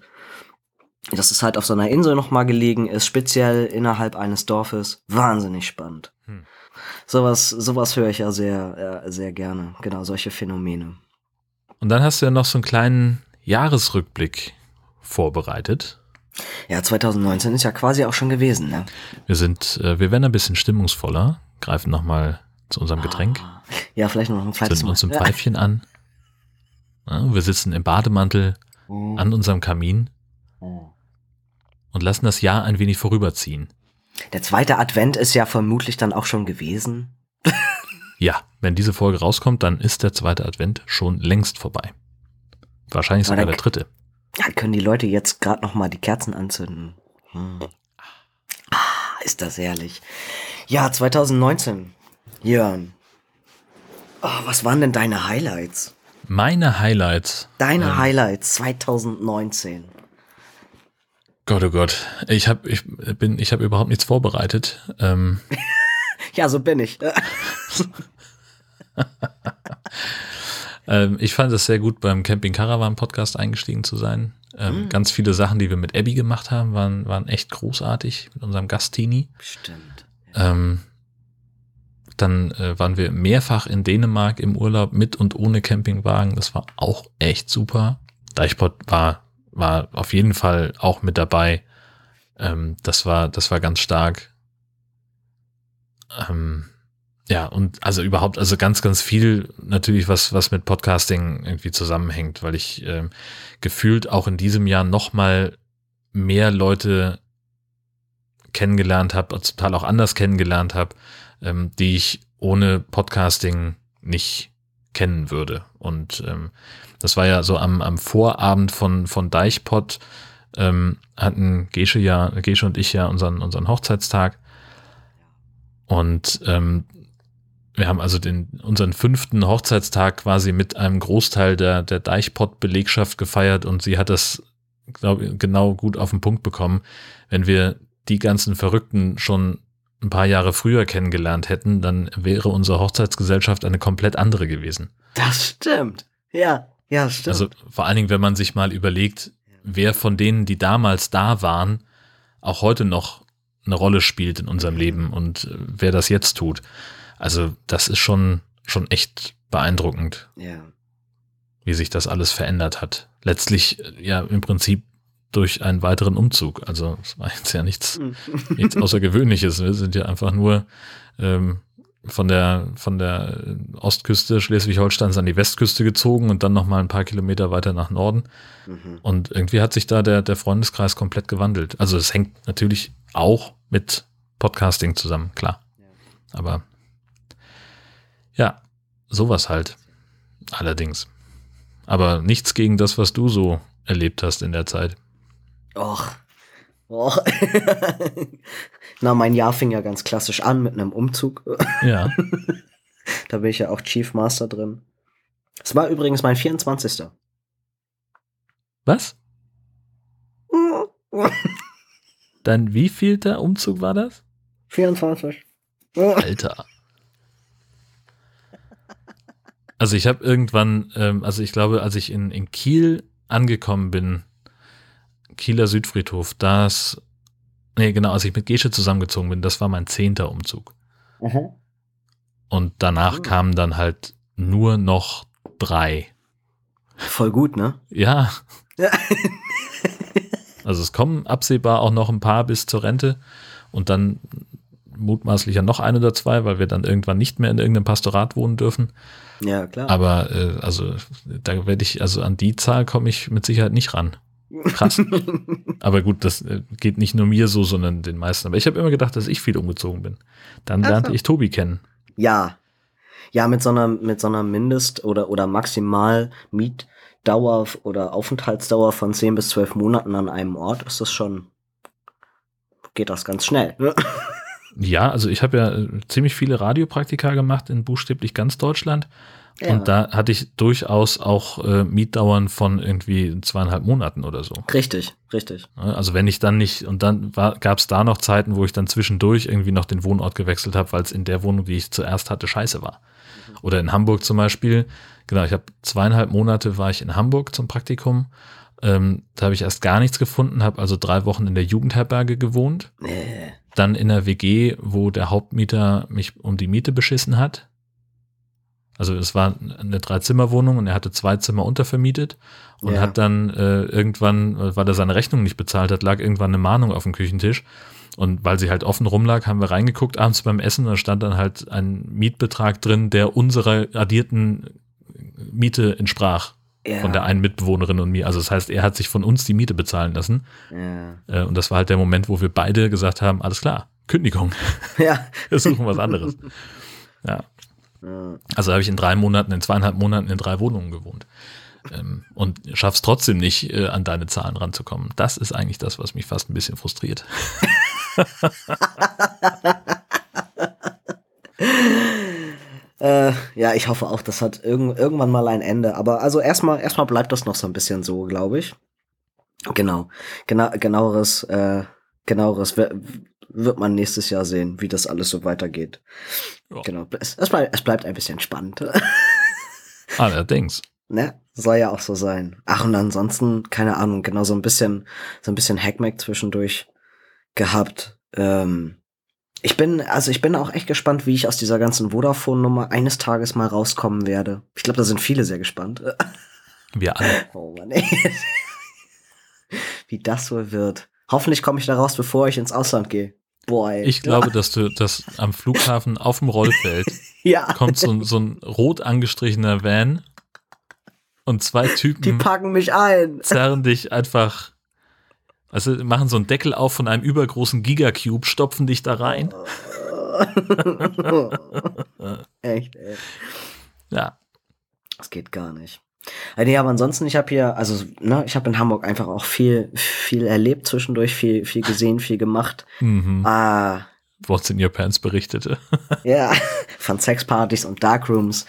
Dass es halt auf so einer Insel nochmal gelegen ist, speziell innerhalb eines Dorfes. Wahnsinnig spannend. Hm. Sowas, sowas höre ich ja sehr, äh, sehr gerne. Genau, solche Phänomene. Und dann hast du ja noch so einen kleinen Jahresrückblick vorbereitet. Ja, 2019 ist ja quasi auch schon gewesen, ne? Wir sind, äh, wir werden ein bisschen stimmungsvoller, greifen nochmal zu unserem Getränk, Ja, vielleicht noch ein zweites zünden uns ein. Pfeifchen an. Ja, wir sitzen im Bademantel Ja. an unserem Kamin und lassen das Jahr ein wenig vorüberziehen. Der zweite Advent ist ja vermutlich dann auch schon gewesen. Ja, wenn diese Folge rauskommt, dann ist der zweite Advent schon längst vorbei. Wahrscheinlich sogar der dritte. Ja, können die Leute jetzt gerade noch mal die Kerzen anzünden. Hm. Ah, ist das herrlich. Ja, 2019. Jörn. Oh, was waren denn deine Highlights? Meine Highlights. Deine Ähm. Highlights 2019. Gott, oh Gott. Ich habe ich bin, ich habe überhaupt nichts vorbereitet. Ähm, Ja, so bin ich. ähm, ich fand es sehr gut, beim Camping Caravan Podcast eingestiegen zu sein. Ähm, Mhm. Ganz viele Sachen, die wir mit Abby gemacht haben, waren, waren echt großartig mit unserem Gast Tini. Stimmt. Ähm, dann äh, waren wir mehrfach in Dänemark im Urlaub mit und ohne Campingwagen. Das war auch echt super. Deichpot war, war auf jeden Fall auch mit dabei. Ähm, das war, das war ganz stark. Ähm, ja, und also überhaupt, also ganz, ganz viel natürlich, was, was mit Podcasting irgendwie zusammenhängt, weil ich ähm, gefühlt auch in diesem Jahr noch mal mehr Leute kennengelernt habe, zum Teil auch anders kennengelernt habe, ähm, die ich ohne Podcasting nicht kennen würde. Und ähm, das war ja so am, am Vorabend von, von Deichpot, ähm, hatten Gesche ja, Gesche und ich ja unseren, unseren Hochzeitstag. Und ähm, wir haben also den, unseren fünften Hochzeitstag quasi mit einem Großteil der, der Deichpot-Belegschaft gefeiert und sie hat das glaub, genau gut auf den Punkt bekommen. Wenn wir die ganzen Verrückten schon ein paar Jahre früher kennengelernt hätten, dann wäre unsere Hochzeitsgesellschaft eine komplett andere gewesen. Das stimmt. Ja, ja, stimmt. Also vor allen Dingen, wenn man sich mal überlegt, wer von denen, die damals da waren, auch heute noch eine Rolle spielt in unserem Leben und äh, wer das jetzt tut. Also das ist schon, schon echt beeindruckend, ja. wie sich das alles verändert hat. Letztlich ja im Prinzip durch einen weiteren Umzug. Also es war jetzt ja nichts, nichts Außergewöhnliches. Wir sind ja einfach nur ähm, von der von der Ostküste Schleswig-Holsteins an die Westküste gezogen und dann noch mal ein paar Kilometer weiter nach Norden. Mhm. Und irgendwie hat sich da der der Freundeskreis komplett gewandelt. Also es hängt natürlich auch mit Podcasting zusammen, klar. Aber ja, sowas halt. Allerdings. Aber nichts gegen das, was du so erlebt hast in der Zeit. Och. Och. Na, mein Jahr fing ja ganz klassisch an mit einem Umzug. Ja. Da bin ich ja auch Chief Master drin. Es war übrigens mein 24. Was? Dein wievielter Umzug war das? 24. Alter. Also ich habe irgendwann, ähm, also ich glaube, als ich in, in Kiel angekommen bin, Kieler Südfriedhof, das, nee, genau, als ich mit Gesche zusammengezogen bin, das war mein zehnter Umzug. Mhm. Und danach Mhm. kamen dann halt nur noch drei. Voll gut, ne? Ja, Ja. also es kommen absehbar auch noch ein paar bis zur Rente und dann mutmaßlich ja noch ein oder zwei, weil wir dann irgendwann nicht mehr in irgendeinem Pastorat wohnen dürfen. Ja, klar. Aber äh, also da werde ich, also an die Zahl komme ich mit Sicherheit nicht ran. Krass. Aber gut, das äh, geht nicht nur mir so, sondern den meisten. Aber ich habe immer gedacht, dass ich viel umgezogen bin. Dann Ach lernte so. ich Tobi kennen. Ja. Ja, mit so einer, mit so einer Mindest- oder, oder maximal Mietdauer oder Aufenthaltsdauer von 10 bis 12 Monaten an einem Ort ist das schon, geht das ganz schnell. ne? Ja, also ich habe ja äh, ziemlich viele Radiopraktika gemacht in buchstäblich ganz Deutschland. Ja. Und da hatte ich durchaus auch äh, Mietdauern von irgendwie zweieinhalb Monaten oder so. Richtig, richtig. Also wenn ich dann nicht, und dann gab es da noch Zeiten, wo ich dann zwischendurch irgendwie noch den Wohnort gewechselt habe, weil es in der Wohnung, die ich zuerst hatte, scheiße war. Oder in Hamburg zum Beispiel. Genau, ich habe zweieinhalb Monate war ich in Hamburg zum Praktikum. Ähm, da habe ich erst gar nichts gefunden, habe also drei Wochen in der Jugendherberge gewohnt. Nee. Dann in der WG, wo der Hauptmieter mich um die Miete beschissen hat. Also es war eine Dreizimmerwohnung und er hatte zwei Zimmer untervermietet und Ja. hat dann äh, irgendwann, äh, weil er seine Rechnung nicht bezahlt hat, lag irgendwann eine Mahnung auf dem Küchentisch. Und weil sie halt offen rumlag, haben wir reingeguckt abends beim Essen und da stand dann halt ein Mietbetrag drin, der unserer addierten Miete entsprach. Ja. Von der einen Mitbewohnerin und mir. Also das heißt, er hat sich von uns die Miete bezahlen lassen. Ja. Äh, Und das war halt der Moment, wo wir beide gesagt haben, alles klar, Kündigung, Ja. wir suchen was anderes. Ja. Also habe ich in drei Monaten, in zweieinhalb Monaten in drei Wohnungen gewohnt. Ähm, und schaff's trotzdem nicht, äh, an deine Zahlen ranzukommen. Das ist eigentlich das, was mich fast ein bisschen frustriert. Äh, ja, ich hoffe auch, das hat irgend, irgendwann mal ein Ende. Aber also erstmal, erstmal bleibt das noch so ein bisschen so, glaube ich. Genau. Genau, genaueres, äh, genaueres wi- wird man nächstes Jahr sehen, wie das alles so weitergeht. Ja. Genau. Es, es, bleibt, es bleibt ein bisschen spannend. Allerdings. ne? Soll ja auch so sein. Ach, und ansonsten, keine Ahnung, genau so ein bisschen, so ein bisschen Hackmack zwischendurch gehabt. Ähm, ich bin, also ich bin auch echt gespannt, wie ich aus dieser ganzen Vodafone-Nummer eines Tages mal rauskommen werde. Ich glaube, da sind viele sehr gespannt. Wir alle. Oh Mann, ey. Wie das wohl wird. Hoffentlich komme ich da raus, bevor ich ins Ausland gehe. Boah, ey. Ich glaube, dass du, dass am Flughafen auf dem Rollfeld ja, kommt so, ein- so ein rot angestrichener Van und zwei die Typen packen mich ein. zerren dich einfach, also machen so einen Deckel auf von einem übergroßen Gigacube, stopfen dich da rein. Echt, ey. Ja. Das geht gar nicht. Nee, aber ansonsten, ich habe hier, also, ne, ich habe in Hamburg einfach auch viel, viel erlebt zwischendurch, viel, viel gesehen, viel gemacht. Mhm. Ah, What's in Your Pants berichtete. ja, von Sexpartys und Darkrooms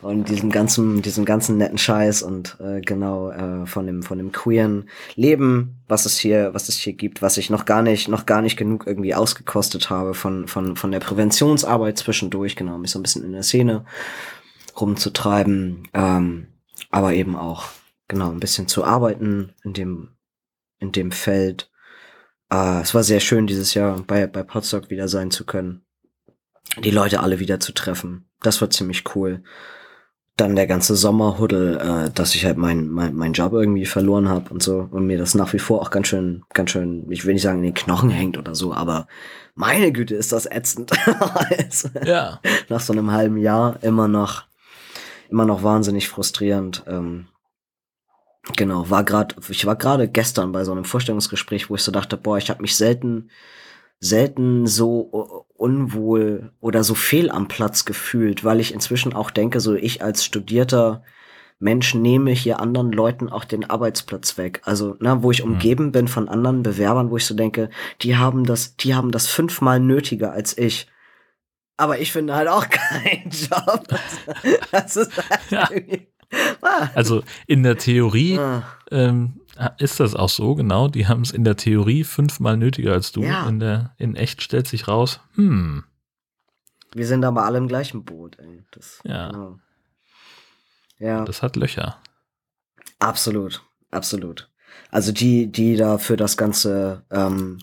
und diesem ganzen, diesem ganzen netten Scheiß und äh, genau äh, von dem, von dem queeren Leben, was es hier, was es hier gibt, was ich noch gar nicht, noch gar nicht genug irgendwie ausgekostet habe von, von, von der Präventionsarbeit zwischendurch, genau, mich so ein bisschen in der Szene rumzutreiben, ähm, aber eben auch, genau, ein bisschen zu arbeiten in dem, in dem Feld. Äh, es war sehr schön, dieses Jahr bei, bei Potsdok wieder sein zu können. Die Leute alle wieder zu treffen. Das war ziemlich cool. Dann der ganze Sommerhuddel, äh, dass ich halt meinen mein, mein Job irgendwie verloren habe und so. Und mir das nach wie vor auch ganz schön, ganz schön, ich will nicht sagen, in den Knochen hängt oder so, aber meine Güte, ist das ätzend. Also, Ja. nach so einem halben Jahr immer noch, immer noch wahnsinnig frustrierend. Ähm, genau, war gerade, ich war gerade gestern bei so einem Vorstellungsgespräch, wo ich so dachte, boah, ich habe mich selten, selten so unwohl oder so fehl am Platz gefühlt, weil ich inzwischen auch denke, so ich als studierter Mensch nehme hier anderen Leuten auch den Arbeitsplatz weg. Also, na, wo ich umgeben bin von anderen Bewerbern, wo ich so denke, die haben das, die haben das fünfmal nötiger als ich. Aber ich finde halt auch keinen Job. Das ist halt Ja. irgendwie. Also in der Theorie Ah. ähm, ist das auch so, genau. Die haben es in der Theorie fünfmal nötiger als du. Ja. In, der, in echt stellt sich raus, hm, Wir sind aber alle im gleichen Boot, ey. Das, Ja. Genau. Ja, das hat Löcher. absolut. Absolut. Also die, die da für das ganze ähm,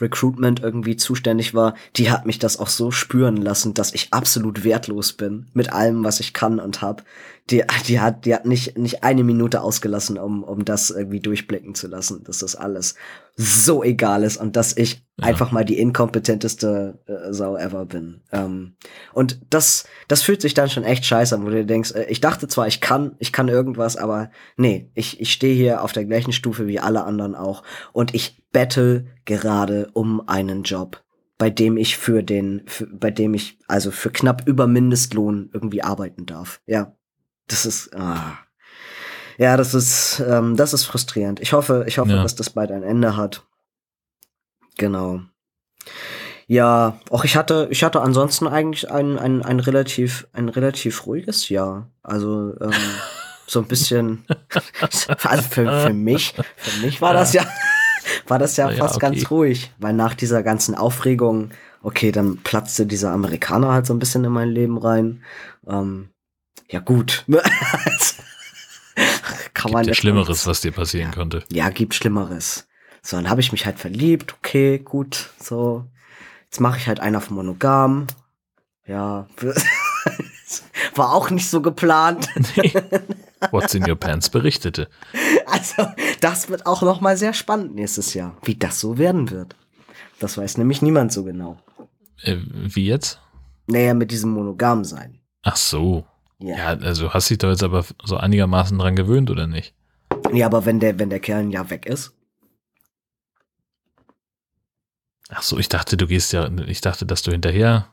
Recruitment irgendwie zuständig war, die hat mich das auch so spüren lassen, dass ich absolut wertlos bin mit allem, was ich kann und hab. Die, die hat, die hat nicht, nicht eine Minute ausgelassen, um, um das irgendwie durchblicken zu lassen, dass das alles so egal ist und dass ich Ja. einfach mal die inkompetenteste äh, Sau ever bin. Ähm, und das, das fühlt sich dann schon echt scheiße an, wo du dir denkst, äh, ich dachte zwar, ich kann, ich kann irgendwas, aber nee, ich, ich stehe hier auf der gleichen Stufe wie alle anderen auch und ich battle gerade um einen Job bei dem ich für den, für, bei dem ich also für knapp über Mindestlohn irgendwie arbeiten darf. Ja, das ist, ah. ja, das ist, ähm, das ist frustrierend. Ich hoffe, ich hoffe, Ja. dass das bald ein Ende hat. Genau. Ja, auch ich hatte, ich hatte ansonsten eigentlich ein, ein, ein relativ, ein relativ ruhiges Jahr. Also ähm, so ein bisschen, also für, für mich, für mich war das ja, war das ja Ja, fast okay. ganz ruhig, weil nach dieser ganzen Aufregung, okay, dann platzte dieser Amerikaner halt so ein bisschen in mein Leben rein. Ähm, ja gut, kann man Gibt ja jetzt Schlimmeres, was dir passieren konnte. ja, gibt Schlimmeres. So, dann habe ich mich halt verliebt, okay, gut, so. Jetzt mache ich halt einen auf monogam. Ja. War auch nicht so geplant. What's in your pants berichtete. Also, das wird auch noch mal sehr spannend nächstes Jahr, wie das so werden wird. Das weiß nämlich niemand so genau. Äh, wie jetzt? Naja, mit diesem monogam sein. Ach so. Ja. Ja, also hast dich doch jetzt aber so einigermaßen dran gewöhnt, oder nicht? Ja, aber wenn der, wenn der Kerl ein Jahr weg ist. Ach so, ich dachte, du gehst ja, ich dachte, dass du hinterher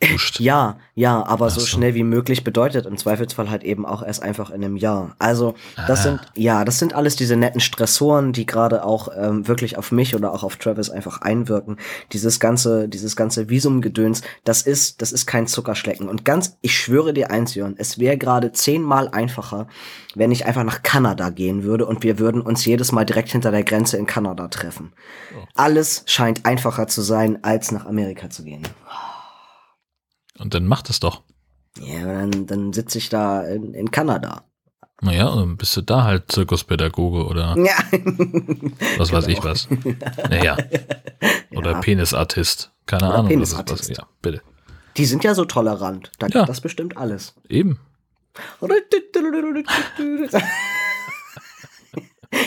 duscht. Ja, ja, aber Ach so so. schnell wie möglich bedeutet im Zweifelsfall halt eben auch erst einfach in einem Jahr. Also das Ah. sind ja, das sind alles diese netten Stressoren, die gerade auch ähm, wirklich auf mich oder auch auf Travis einfach einwirken. Dieses ganze, dieses ganze Visumgedöns, das ist, das ist kein Zuckerschlecken. Und ganz, ich schwöre dir eins, Jörn, es wäre gerade zehnmal einfacher, wenn ich einfach nach Kanada gehen würde und wir würden uns jedes Mal direkt hinter der Grenze in Kanada treffen. Oh. Alles scheint einfacher zu sein, als nach Amerika zu gehen. Und dann mach das doch. Ja, dann, dann sitze ich da in, in Kanada. Naja, dann bist du da halt Zirkuspädagoge oder Ja. was weiß Genau. ich was. Naja. Oder Ja. Penisartist. Keine Oder Ahnung. was ist Penisartist. was. Ja, bitte. Die sind ja so tolerant. Da Ja. gibt das bestimmt alles. Eben.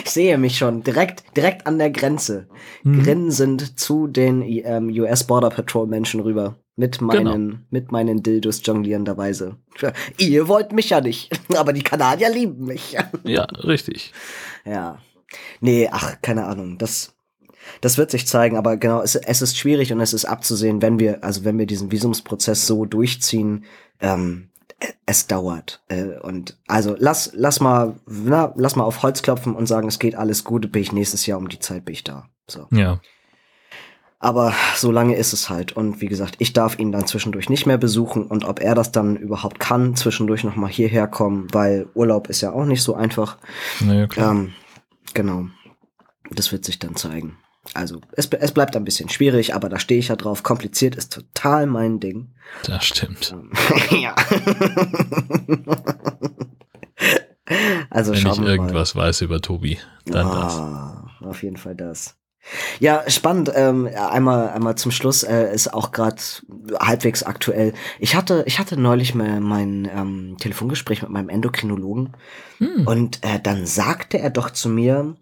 Ich sehe mich schon direkt, direkt an der Grenze, Hm. grinsend zu den ähm, US Border Patrol Menschen rüber. Mit meinen, Genau. mit meinen Dildos jonglierenderweise. Ihr wollt mich ja nicht, aber die Kanadier lieben mich. Ja, richtig. Ja. Nee, ach, keine Ahnung. Das, das wird sich zeigen, aber genau, es, es ist schwierig und es ist abzusehen, wenn wir, also wenn wir diesen Visumsprozess so durchziehen, ähm, es dauert. Äh, und also lass, lass mal, na, lass mal auf Holz klopfen und sagen, es geht alles gut, bin ich nächstes Jahr um die Zeit bin ich da. So. Ja. Aber so lange ist es halt. Und wie gesagt, ich darf ihn dann zwischendurch nicht mehr besuchen. Und ob er das dann überhaupt kann, zwischendurch noch mal hierher kommen, weil Urlaub ist ja auch nicht so einfach. Naja, klar. Ähm, genau. Das wird sich dann zeigen. Also, es, es bleibt ein bisschen schwierig, aber da stehe ich ja drauf. Kompliziert ist total mein Ding. Das stimmt. ja. also Wenn ich wir mal. irgendwas weiß über Tobi, dann das. ah, Auf jeden Fall das. Ja, spannend. Ähm, einmal, einmal zum Schluss äh, ist auch gerade halbwegs aktuell. Ich hatte, ich hatte neulich mal mein ähm, Telefongespräch mit meinem Endokrinologen Hm. und äh, dann sagte er doch zu mir,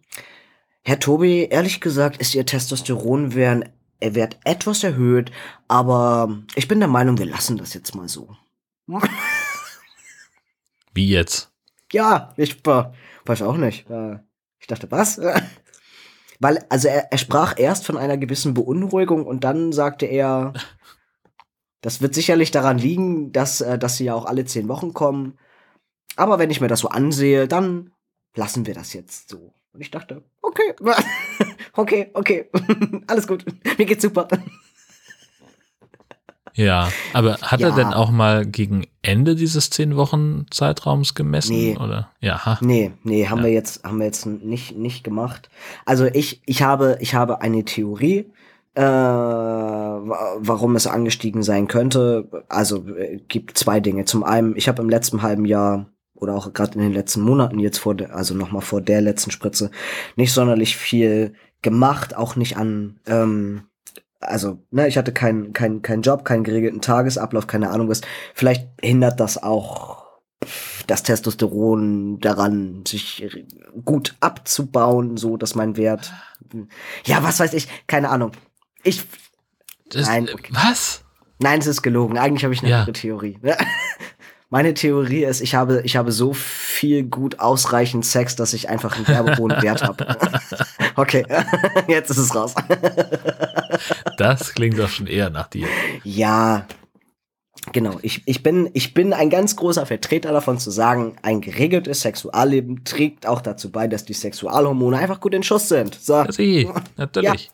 Herr Tobi, ehrlich gesagt ist Ihr Testosteronwert er Wert etwas erhöht, aber ich bin der Meinung, wir lassen das jetzt mal so. Wie jetzt? Ja, ich äh, weiß auch nicht. Äh, ich dachte, was? Weil, also er, er sprach erst von einer gewissen Beunruhigung und dann sagte er, das wird sicherlich daran liegen, dass, äh, dass sie ja auch alle zehn Wochen kommen. Aber wenn ich mir das so ansehe, dann lassen wir das jetzt so. Und ich dachte, okay, okay, okay, alles gut, mir geht's super. Ja, aber hat er Ja. denn auch mal gegen Ende dieses zehn Wochen Zeitraums gemessen? Nee. Oder? Ja, ha. Nee, nee, haben Ja. wir jetzt, haben wir jetzt nicht, nicht gemacht. Also ich, ich habe, ich habe eine Theorie, äh, wa- warum es angestiegen sein könnte. Also äh, gibt zwei Dinge. Zum einen, ich habe im letzten halben Jahr oder auch gerade in den letzten Monaten jetzt vor der, also nochmal vor der letzten Spritze, nicht sonderlich viel gemacht, auch nicht an, ähm, also, ne, ich hatte keinen keinen keinen Job, keinen geregelten Tagesablauf, keine Ahnung was. Vielleicht hindert das auch das Testosteron daran, sich gut abzubauen, so dass mein Wert, ja, was weiß ich, keine Ahnung. Ich, Das, Nein, äh, okay. Was? nein, es ist gelogen. Eigentlich habe ich eine Ja. andere Theorie. Meine Theorie ist, ich habe, ich habe so viel gut ausreichend Sex, dass ich einfach einen derbe Wert habe. okay, jetzt ist es raus. Das klingt doch schon eher nach dir. Ja, genau. Ich, ich, bin, ich bin ein ganz großer Vertreter davon zu sagen, ein geregeltes Sexualleben trägt auch dazu bei, dass die Sexualhormone einfach gut in Schuss sind. So. Das eh, natürlich.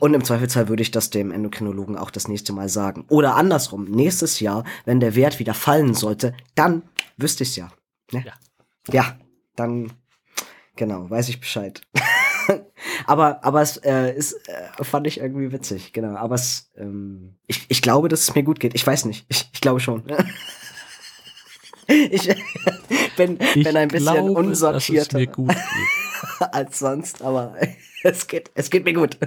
Und im Zweifelsfall würde ich das dem Endokrinologen auch das nächste Mal sagen. Oder andersrum, nächstes Jahr, wenn der Wert wieder fallen sollte, dann wüsste ich's ja. Ne? Ja. Ja, dann, genau, weiß ich Bescheid. aber, aber es äh, ist, äh, fand ich irgendwie witzig, genau. Aber es, ähm, ich, ich glaube, dass es mir gut geht. Ich weiß nicht. Ich, ich glaube schon. ich bin, Ich bin ein bisschen glaube, unsortierter Dass es mir gut geht. als sonst, aber es geht, es geht mir gut.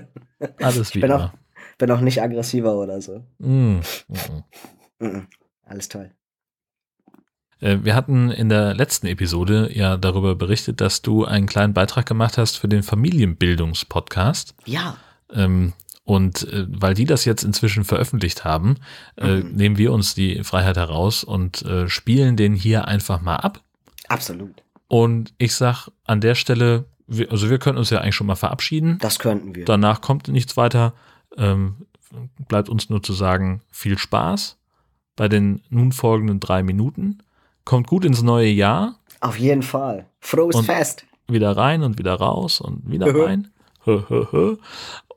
Alles wie bin immer. auch, bin auch nicht aggressiver oder so. Mm, mm. Mhm. Alles toll. Äh, Wir hatten in der letzten Episode ja darüber berichtet, dass du einen kleinen Beitrag gemacht hast für den Familienbildungspodcast. Ja. Ähm, und äh, weil die das jetzt inzwischen veröffentlicht haben, äh, Mhm. nehmen wir uns die Freiheit heraus und äh, spielen den hier einfach mal ab. Absolut. Und ich sag an der Stelle, wir, also wir können uns ja eigentlich schon mal verabschieden. Das könnten wir. Danach kommt nichts weiter. Ähm, bleibt uns nur zu sagen, viel Spaß bei den nun folgenden drei Minuten. Kommt gut ins neue Jahr. Auf jeden Fall. Frohes Und- Fest. Wieder rein und wieder raus und wieder rein.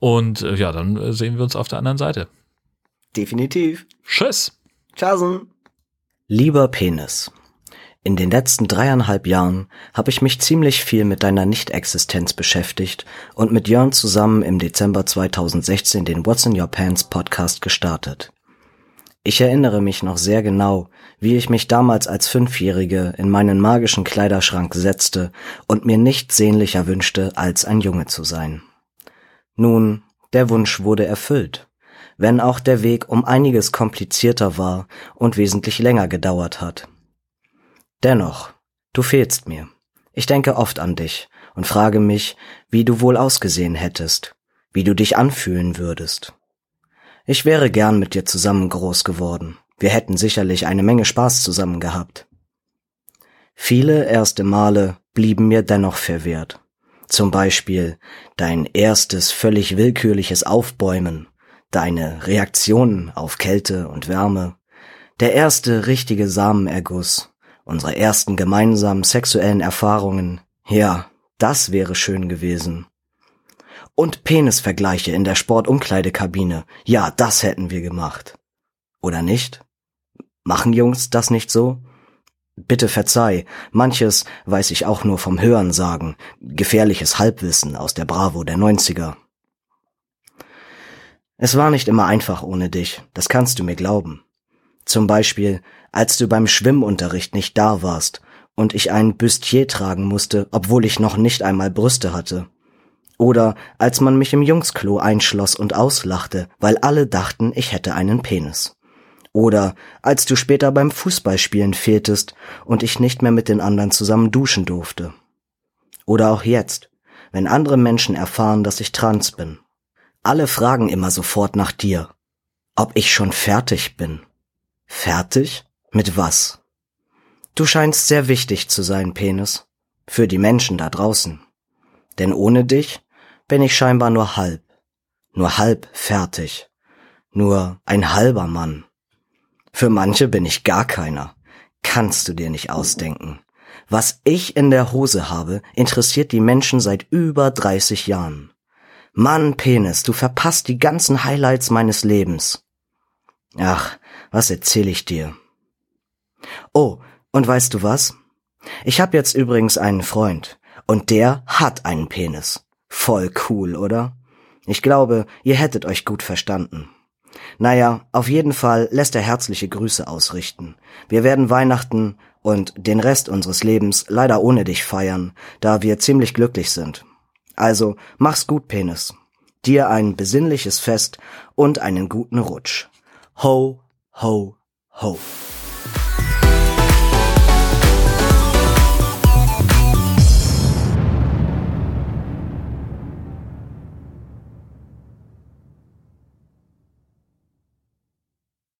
Und äh, ja, dann äh, sehen wir uns auf der anderen Seite. Definitiv. Tschüss. Tschaußen. Lieber Penis. In den letzten dreieinhalb Jahren habe ich mich ziemlich viel mit deiner Nicht-Existenz beschäftigt und mit Jörn zusammen im Dezember 2016 den What's in Your Pants Podcast gestartet. Ich erinnere mich noch sehr genau, wie ich mich damals als Fünfjährige in meinen magischen Kleiderschrank setzte und mir nichts sehnlicher wünschte, als ein Junge zu sein. Nun, der Wunsch wurde erfüllt, wenn auch der Weg um einiges komplizierter war und wesentlich länger gedauert hat. Dennoch, du fehlst mir. Ich denke oft an dich und frage mich, wie du wohl ausgesehen hättest, wie du dich anfühlen würdest. Ich wäre gern mit dir zusammen groß geworden. Wir hätten sicherlich eine Menge Spaß zusammen gehabt. Viele erste Male blieben mir dennoch verwehrt. Zum Beispiel dein erstes völlig willkürliches Aufbäumen, deine Reaktionen auf Kälte und Wärme, der erste richtige Samenerguss, unsere ersten gemeinsamen sexuellen Erfahrungen. Ja, das wäre schön gewesen. Und Penisvergleiche in der Sportumkleidekabine. Ja, das hätten wir gemacht. Oder nicht? Machen Jungs das nicht so? Bitte verzeih, manches weiß ich auch nur vom Hören sagen, gefährliches Halbwissen aus der Bravo der 90er. Es war nicht immer einfach ohne dich, das kannst du mir glauben. Zum Beispiel, als du beim Schwimmunterricht nicht da warst und ich ein Bustier tragen musste, obwohl ich noch nicht einmal Brüste hatte. Oder als man mich im Jungsklo einschloss und auslachte, weil alle dachten, ich hätte einen Penis. Oder als du später beim Fußballspielen fehltest und ich nicht mehr mit den anderen zusammen duschen durfte. Oder auch jetzt, wenn andere Menschen erfahren, dass ich trans bin. Alle fragen immer sofort nach dir, ob ich schon fertig bin. Fertig? Mit was? Du scheinst sehr wichtig zu sein, Penis. Für die Menschen da draußen. Denn ohne dich bin ich scheinbar nur halb. Nur halb fertig. Nur ein halber Mann. Für manche bin ich gar keiner. Kannst du dir nicht ausdenken. Was ich in der Hose habe, interessiert die Menschen seit über 30 Jahren. Mann, Penis, du verpasst die ganzen Highlights meines Lebens. Ach, was erzähl ich dir? Oh, und weißt du was? Ich hab jetzt übrigens einen Freund. Und der hat einen Penis. Voll cool, oder? Ich glaube, ihr hättet euch gut verstanden. Naja, auf jeden Fall lässt er herzliche Grüße ausrichten. Wir werden Weihnachten und den Rest unseres Lebens leider ohne dich feiern, da wir ziemlich glücklich sind. Also, mach's gut, Penis. Dir ein besinnliches Fest und einen guten Rutsch. Ho, ho, ho.